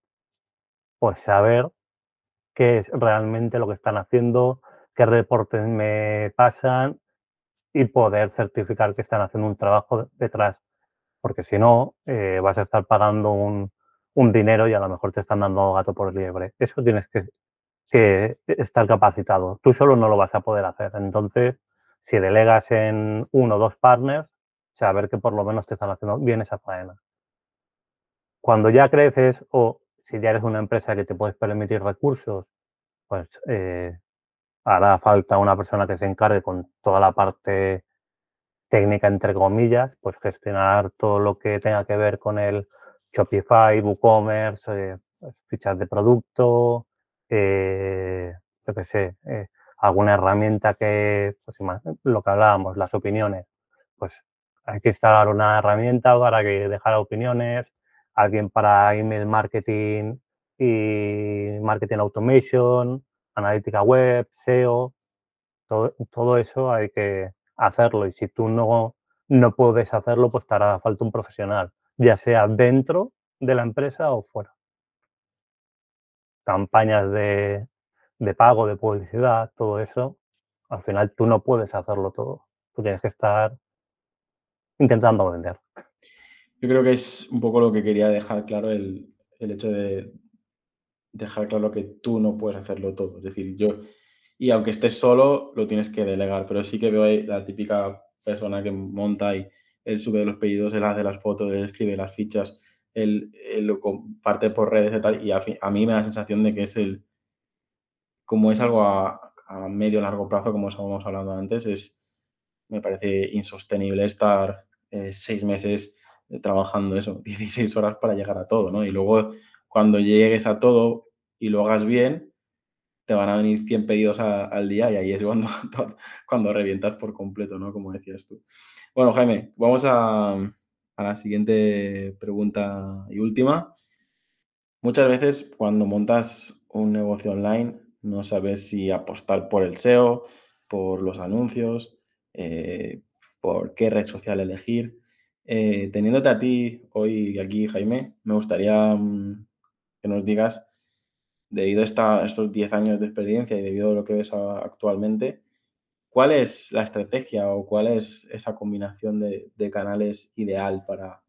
Pues saber qué es realmente lo que están haciendo, qué reportes me pasan y poder certificar que están haciendo un trabajo detrás. Porque si no, eh, vas a estar pagando un, un, dinero y a lo mejor te están dando gato por liebre. Eso tienes que, que estar capacitado. Tú solo no lo vas a poder hacer. Entonces, si delegas en uno o dos partners, saber que por lo menos te están haciendo bien esa faena. Cuando ya creces o si ya eres una empresa que te puedes permitir recursos, pues eh, hará falta una persona que se encargue con toda la parte técnica, entre comillas, pues gestionar todo lo que tenga que ver con el Shopify, WooCommerce, eh, pues, fichas de producto, eh, yo qué sé, eh, alguna herramienta que, pues, lo que hablábamos, las opiniones, pues hay que instalar una herramienta para que dejara opiniones, alguien para email marketing y marketing automation, analítica web, SEO, todo, eso hay que hacerlo y si tú no, no puedes hacerlo, pues te hará falta un profesional, ya sea dentro de la empresa o fuera. Campañas de, de pago, de publicidad, todo eso, al final tú no puedes hacerlo todo. Tú tienes que estar intentando vender. Yo creo que es un poco lo que quería dejar claro el, el hecho de dejar claro que tú no puedes hacerlo todo. Es decir, yo, y aunque estés solo, lo tienes que delegar, pero sí que veo ahí la típica persona que monta y él sube los pedidos, él hace las fotos, él escribe las fichas, él, lo comparte por redes y tal, y a, mí me da la sensación de que es el, como es algo a, a medio largo plazo, como estábamos hablando antes, es, me parece insostenible estar eh, seis meses eh, trabajando eso, 16 horas para llegar a todo, ¿no? Y luego cuando llegues a todo y lo hagas bien, te van a venir 100 pedidos al día y ahí es cuando, cuando revientas por completo, ¿no? Como decías tú. Bueno, Jaime, vamos a, a la siguiente pregunta y última. Muchas veces cuando montas un negocio online no sabes si apostar por el SEO, por los anuncios, eh, por qué red social elegir. Eh, teniéndote a ti hoy aquí, Jaime, me gustaría mm, que nos digas, debido a estos 10 años de experiencia y debido a lo que ves actualmente, ¿cuál es la estrategia o cuál es esa combinación de, canales ideal para,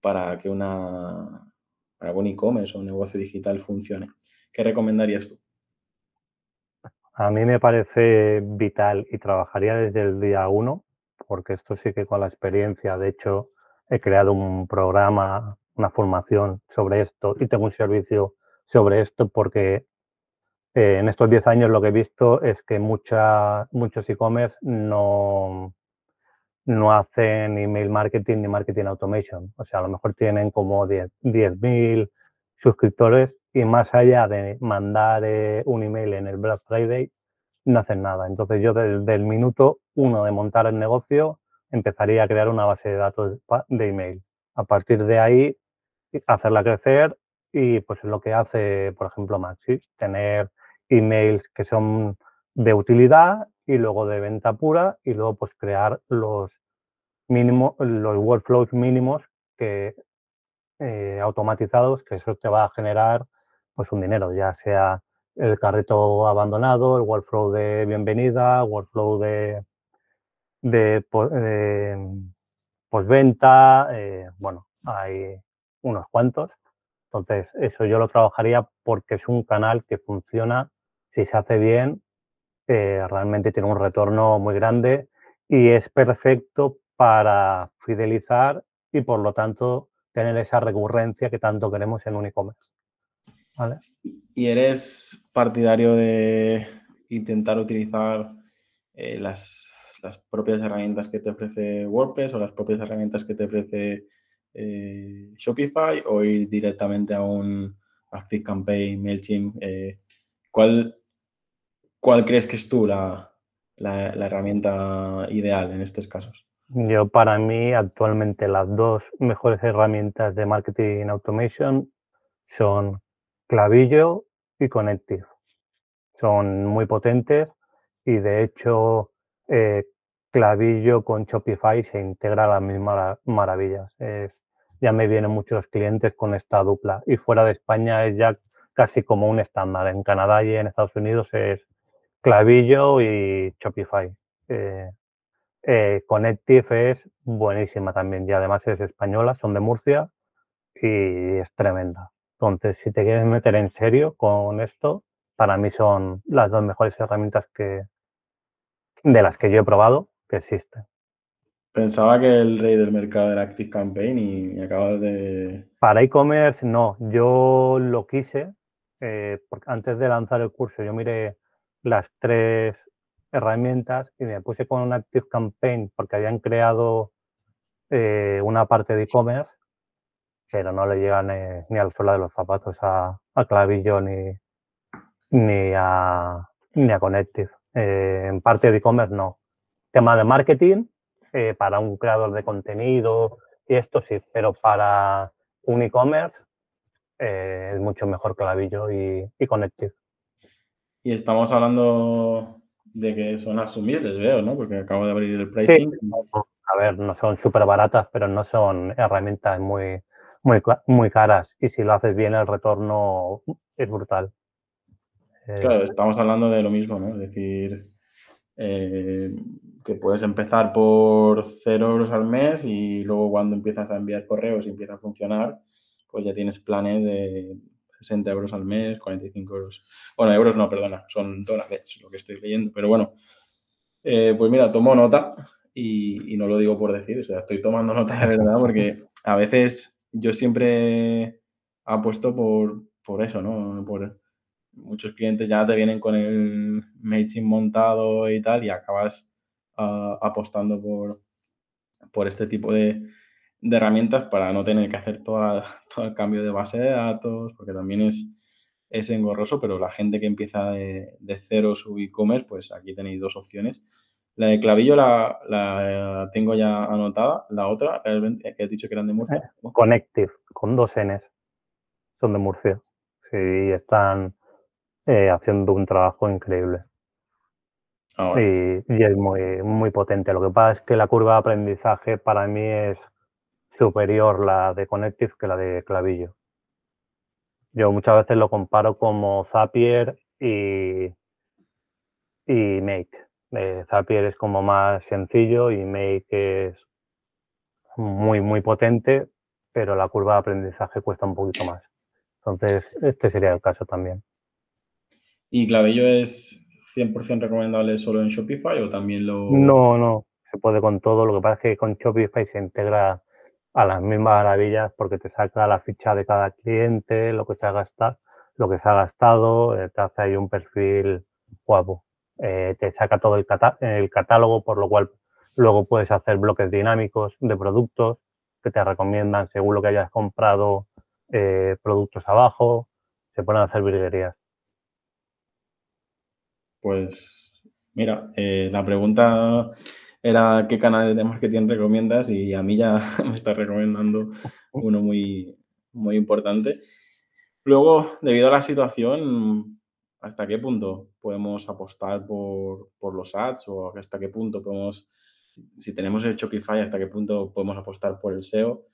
para que una para un e-commerce o un negocio digital funcione? ¿Qué recomendarías tú? A mí me parece vital y trabajaría desde el día uno, porque esto sí que con la experiencia, de hecho, he creado un programa, una formación sobre esto y tengo un servicio sobre esto porque eh, en estos 10 años lo que he visto es que mucha, muchos e-commerce no, no hacen email marketing ni marketing automation. O sea, a lo mejor tienen como 10.000 suscriptores y más allá de mandar eh, un email en el Black Friday, no hacen nada. Entonces yo desde el minuto uno de montar el negocio empezaría a crear una base de datos de email. A partir de ahí, hacerla crecer y pues es lo que hace, por ejemplo, Maxi, tener emails que son de utilidad y luego de venta pura y luego pues crear los mínimos, los workflows mínimos que eh, automatizados que eso te va a generar pues un dinero, ya sea el carrito abandonado, el workflow de bienvenida, workflow de, de, postventa, eh, bueno, hay unos cuantos. Entonces, eso yo lo trabajaría porque es un canal que funciona, si se hace bien, eh, realmente tiene un retorno muy grande y es perfecto para fidelizar y por lo tanto tener esa recurrencia que tanto queremos en un e-commerce. ¿Y eres partidario de intentar utilizar eh, las, propias herramientas que te ofrece WordPress o las propias herramientas que te ofrece eh, Shopify o ir directamente a un ActiveCampaign, MailChimp? Eh, ¿cuál, ¿Cuál crees que es tú la, la herramienta ideal en estos casos? Yo para mí actualmente las dos mejores herramientas de marketing automation son Clavillo y Connective. Son muy potentes y de hecho eh, Clavillo con Shopify se integra a las mismas maravillas. ya me vienen muchos clientes con esta dupla y fuera de España es ya casi como un estándar. En Canadá y en Estados Unidos es Clavillo y Shopify. Eh, eh, Connective es buenísima también y además es española, son de Murcia y es tremenda. Entonces, si te quieres meter en serio con esto, para mí son las dos mejores herramientas que de las que yo he probado que existen. Pensaba que el rey del mercado era Active Campaign y acabas de... Para e-commerce no, yo lo quise, eh, porque antes de lanzar el curso yo miré las tres herramientas y me puse con un Active Campaign porque habían creado eh, una parte de e-commerce pero no le llega ni, al suelo de los zapatos a, Clavillo ni, ni, a, ni a Connective. Eh, en parte de e-commerce no. Tema de marketing, eh, para un creador de contenido y esto sí, pero para un e-commerce eh, es mucho mejor Clavillo y, y Connective. Y estamos hablando de que son asumibles, veo, ¿no? Porque acabo de abrir el pricing. A ver, no son súper baratas, pero no son herramientas muy, muy, muy caras y si lo haces bien el retorno es brutal. Claro, eh, estamos hablando de lo mismo, ¿no? Es decir, eh, que puedes empezar por 0 euros al mes y luego cuando empiezas a enviar correos y empieza a funcionar, pues ya tienes planes de 60 euros al mes, 45 euros. Bueno, euros no, perdona, son dólares lo que estoy leyendo. Pero bueno, eh, pues mira, tomo nota y, no lo digo por decir, o sea, estoy tomando nota de verdad porque a veces yo siempre apuesto por, por eso, ¿no? Por, muchos clientes ya te vienen con el MailChimp montado y tal y acabas ah, apostando por, por este tipo de, herramientas para no tener que hacer toda, todo el cambio de base de datos, porque también es, es engorroso, pero la gente que empieza de, cero su e-commerce, pues aquí tenéis dos opciones. La de clavillo la, la, tengo ya anotada, la otra, realmente, que he dicho que eran de Murcia. Eh, Connective, con dos Ns, son de Murcia. Sí, están eh, haciendo un trabajo increíble. Ah, y, es muy, muy potente. Lo que pasa es que la curva de aprendizaje para mí es superior la de Connective que la de Clavillo. Yo muchas veces lo comparo como Zapier y, y Make. Eh, Zapier es como más sencillo y Make es muy, muy potente, pero la curva de aprendizaje cuesta un poquito más. Entonces, este sería el caso también. ¿Y Clavillo es 100% recomendable solo en Shopify o también lo...? No, no, se puede con todo. Lo que pasa es que con Shopify se integra a las mismas maravillas porque te saca la ficha de cada cliente, lo que se ha gastado, lo que se ha gastado, eh, te hace ahí un perfil guapo. Eh, te saca todo el, el catálogo, por lo cual luego puedes hacer bloques dinámicos de productos que te recomiendan según lo que hayas comprado eh, productos abajo, se pueden hacer virguerías. Pues mira, eh, la pregunta era qué canales de marketing recomiendas y a mí ya me está recomendando uno muy, muy importante. Luego, debido a la situación, ¿hasta qué punto podemos apostar por, los ads o hasta qué punto podemos, si tenemos el Shopify, hasta qué punto podemos apostar por el SEO?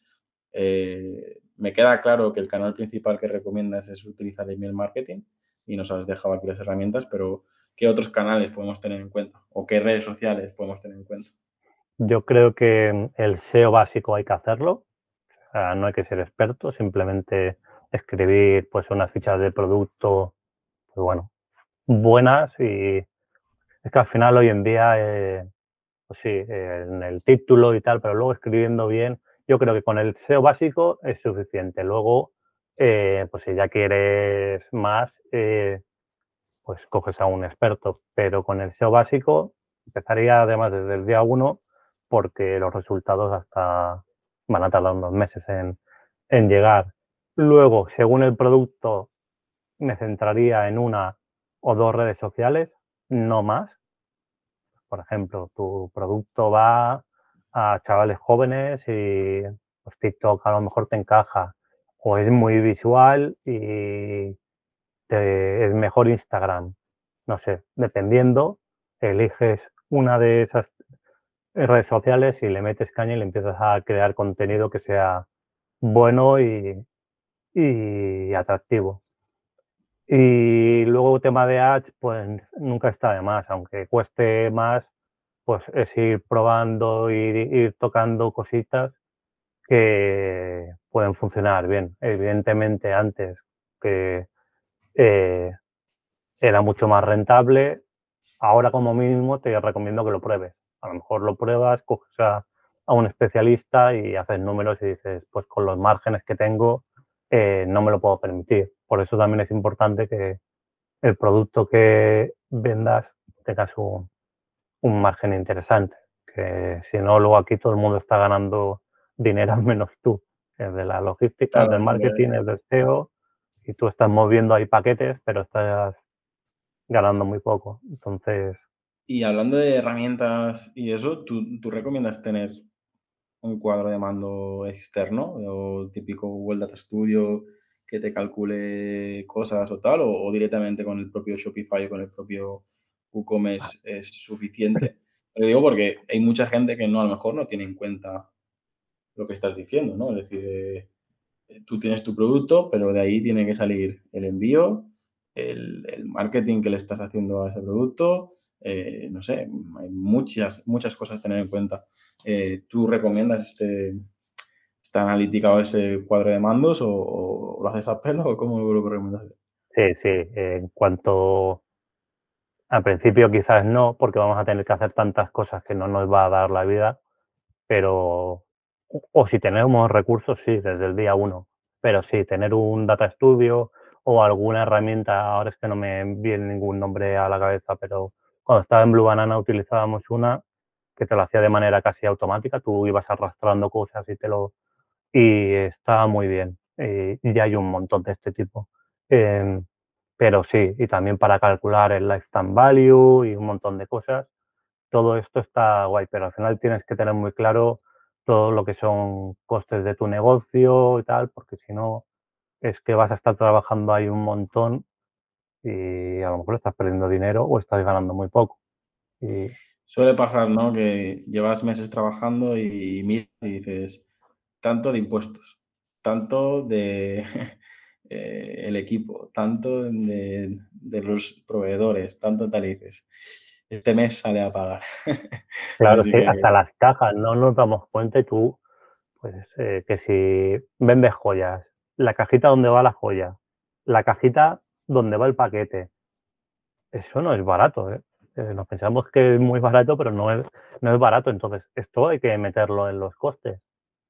Eh, me queda claro que el canal principal que recomiendas es utilizar email marketing y nos has dejado aquí las herramientas, pero ¿qué otros canales podemos tener en cuenta? ¿O qué redes sociales podemos tener en cuenta? Yo creo que el SEO básico hay que hacerlo. no hay que ser experto, simplemente escribir pues unas fichas de producto, pues bueno, buenas y es que al final hoy en día, eh, pues sí, en el título y tal, pero luego escribiendo bien, yo creo que con el SEO básico es suficiente. Luego, eh, pues si ya quieres más, eh, pues coges a un experto. Pero con el SEO básico empezaría además desde el día uno porque los resultados hasta van a tardar unos meses en, en llegar. Luego, según el producto, me centraría en una o dos redes sociales, no más. Por ejemplo, tu producto va a chavales jóvenes y pues, TikTok a lo mejor te encaja o es muy visual y es mejor Instagram. No sé, dependiendo, eliges una de esas redes sociales y le metes caña y le empiezas a crear contenido que sea bueno y, y atractivo. Y luego tema de ads, pues nunca está de más, aunque cueste más, pues es ir probando, ir, ir tocando cositas que pueden funcionar bien. Evidentemente antes que eh, era mucho más rentable. Ahora como mínimo te recomiendo que lo pruebes. A lo mejor lo pruebas, coges a, un especialista y haces números y dices, pues con los márgenes que tengo eh, no me lo puedo permitir. Por eso también es importante que el producto que vendas tengas un, un margen interesante. Que si no, luego aquí todo el mundo está ganando dinero menos tú. Es de la logística, del marketing, es del SEO y tú estás moviendo ahí paquetes, pero estás ganando muy poco. Entonces. Y hablando de herramientas y eso, ¿tú, tú recomiendas tener un cuadro de mando externo o típico Google Data Studio que te calcule cosas o tal, o, directamente con el propio Shopify o con el propio WooCommerce es suficiente? Lo digo porque hay mucha gente que no a lo mejor no tiene en cuenta lo que estás diciendo, ¿no? Es decir, eh, tú tienes tu producto, pero de ahí tiene que salir el envío, el, marketing que le estás haciendo a ese producto, eh, no sé, hay muchas, muchas cosas a tener en cuenta. Eh, ¿Tú recomiendas este, ¿Está analítica ese cuadro de mandos o, lo haces a pelo o cómo lo recomiendas? Sí, sí. En cuanto al principio quizás no, porque vamos a tener que hacer tantas cosas que no nos va a dar la vida, pero o si tenemos recursos, sí, desde el día uno. Pero sí, tener un data studio o alguna herramienta, ahora es que no me viene ningún nombre a la cabeza, pero cuando estaba en Blue Banana utilizábamos una que te lo hacía de manera casi automática, tú ibas arrastrando cosas y te lo y está muy bien. Eh, y hay un montón de este tipo. Em, pero sí, y también para calcular el lifetime value y un montón de cosas. Todo esto está guay, pero al final tienes que tener muy claro todo lo que son costes de tu negocio y tal, porque si no, es que vas a estar trabajando ahí un montón y a lo mejor estás perdiendo dinero o estás ganando muy poco. Suele pasar, ¿no? Que llevas meses trabajando y, miras y dices, tanto de impuestos, tanto de eh, el equipo, tanto de, los proveedores, tanto tal y dices, este mes sale a pagar. Claro, sí, hasta las cajas, no nos damos cuenta y tú, pues eh, que si vendes joyas, la cajita donde va la joya, la cajita donde va el paquete, eso no es barato, ¿eh? ¿eh? nos pensamos que es muy barato, pero no es, no es barato. Entonces, esto hay que meterlo en los costes.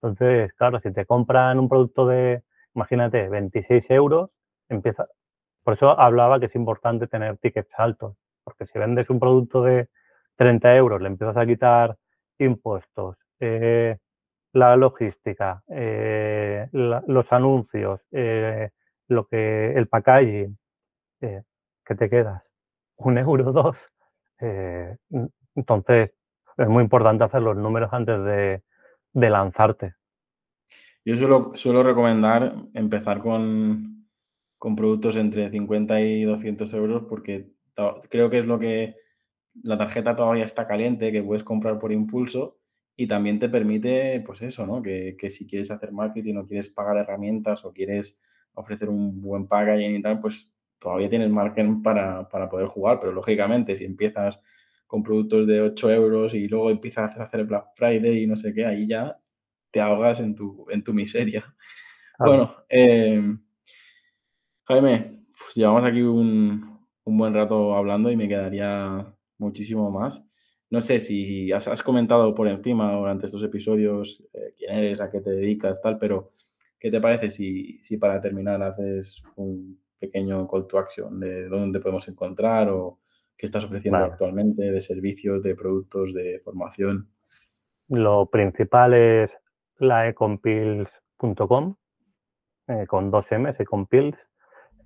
Entonces, claro, si te compran un producto de, imagínate, 26 euros, empieza. Por eso hablaba que es importante tener tickets altos, porque si vendes un producto de 30 euros, le empiezas a quitar impuestos, eh, la logística, eh, los anuncios, eh, lo que, el packaging, ¿qué te quedas? Un euro, dos. entonces, es muy importante hacer los números antes de, de lanzarte. Yo suelo, suelo recomendar empezar con, con, productos entre 50 y 200 euros porque creo que es lo que la tarjeta todavía está caliente, que puedes comprar por impulso y también te permite, pues eso, ¿no? Que, que si quieres hacer marketing o quieres pagar herramientas o quieres ofrecer un buen packaging y tal, pues todavía tienes margen para, para poder jugar, pero lógicamente si empiezas con productos de 8 euros y luego empiezas a hacer Black Friday y no sé qué, ahí ya te ahogas en tu, en tu miseria. Bueno, em, Jaime, pues llevamos aquí un, buen rato hablando y me quedaría muchísimo más. No sé si has, comentado por encima durante estos episodios eh, quién eres, a qué te dedicas, tal, pero ¿qué te parece si, si para terminar haces un pequeño call to action de dónde podemos encontrar o ¿Qué estás ofreciendo actualmente de servicios, de productos, de formación? Lo principal es la ecompills.com eh, con dos M's, ecompills,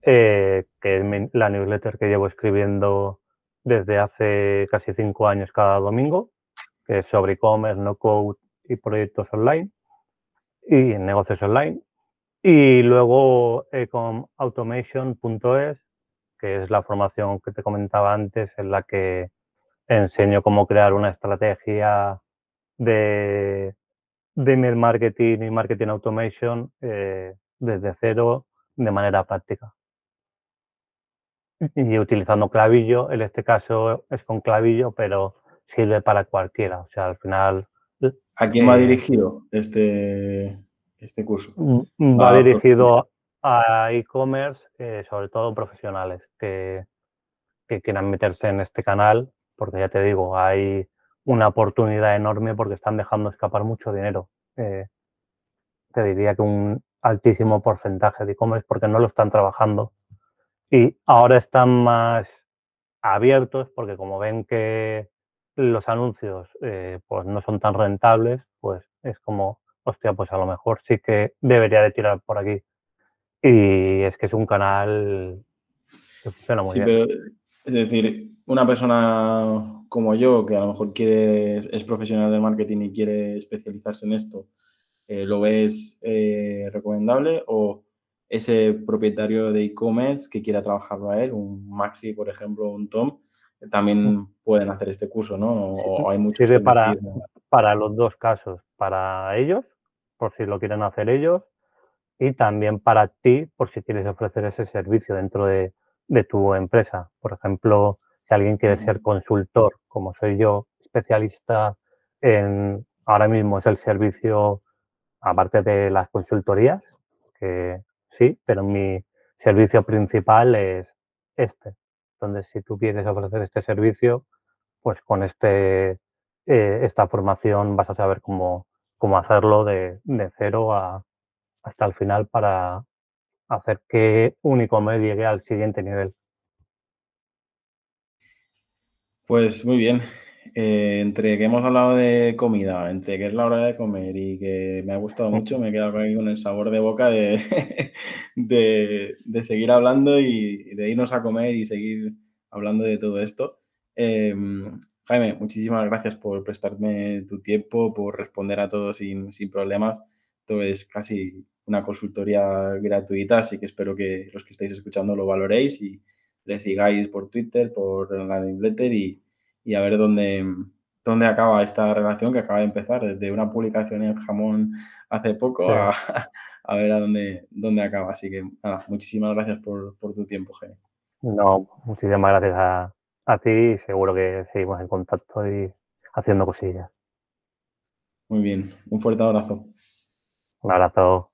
eh, que es la newsletter que llevo escribiendo desde hace casi cinco años cada domingo, que es sobre e-commerce, no code y proyectos online y negocios online. Y luego ecomautomation.es, que es la formación que te comentaba antes, en la que enseño cómo crear una estrategia de, de email marketing y marketing automation eh, desde cero de manera práctica. Y utilizando clavillo, en este caso es con clavillo, pero sirve para cualquiera. O sea, al final. ¿A quién va eh, dirigido este, este curso? Mm, va dirigido a e-commerce, eh, sobre todo profesionales que, quieran meterse en este canal, porque ya te digo, hay una oportunidad enorme porque están dejando escapar mucho dinero. Eh, te diría que un altísimo porcentaje de e-commerce porque no lo están trabajando. Y ahora están más abiertos porque como ven que los anuncios eh, pues no son tan rentables, pues es como, hostia, pues a lo mejor sí que debería de tirar por aquí. Y es que es un canal que funciona muy bien. es decir, una persona como yo, que a lo mejor quiere, es profesional de marketing y quiere especializarse en esto, eh, ¿lo ves eh, recomendable? ¿O ese propietario de e-commerce que quiera trabajarlo a él, un Maxi, por ejemplo, un Tom, también mm. pueden hacer este curso, ¿no? O, hay muchos Sirve para, para los dos casos, para ellos, por si lo quieren hacer ellos, y también para ti por si quieres ofrecer ese servicio dentro de, tu empresa. Por ejemplo, si alguien quiere ser consultor, como soy yo, especialista en, ahora mismo es el servicio aparte de las consultorías, que sí, pero mi servicio principal es este. Entonces, si tú quieres ofrecer este servicio, pues con este, eh, esta formación vas a saber cómo, cómo hacerlo de, de cero a, hasta el final para hacer que un e-commerce llegue al siguiente nivel. Pues muy bien. Eh, entre que hemos hablado de comida, entre que es la hora de comer y que me ha gustado mucho, me he quedado aquí con el sabor de boca de, de, seguir hablando y de irnos a comer y seguir hablando de todo esto. Em, Jaime, muchísimas gracias por prestarme tu tiempo, por responder a todos sin, sin problemas. Esto es casi una consultoría gratuita, así que espero que los que estáis escuchando lo valoréis y le sigáis por Twitter, por la newsletter y, y a ver dónde, dónde acaba esta relación que acaba de empezar, desde una publicación en jamón hace poco a, a, ver a dónde, dónde acaba. Así que nada, muchísimas gracias por, por tu tiempo, Jenny. No, muchísimas gracias a, a ti y seguro que seguimos en contacto y haciendo cosillas. Muy bien, un fuerte abrazo. Un abrazo.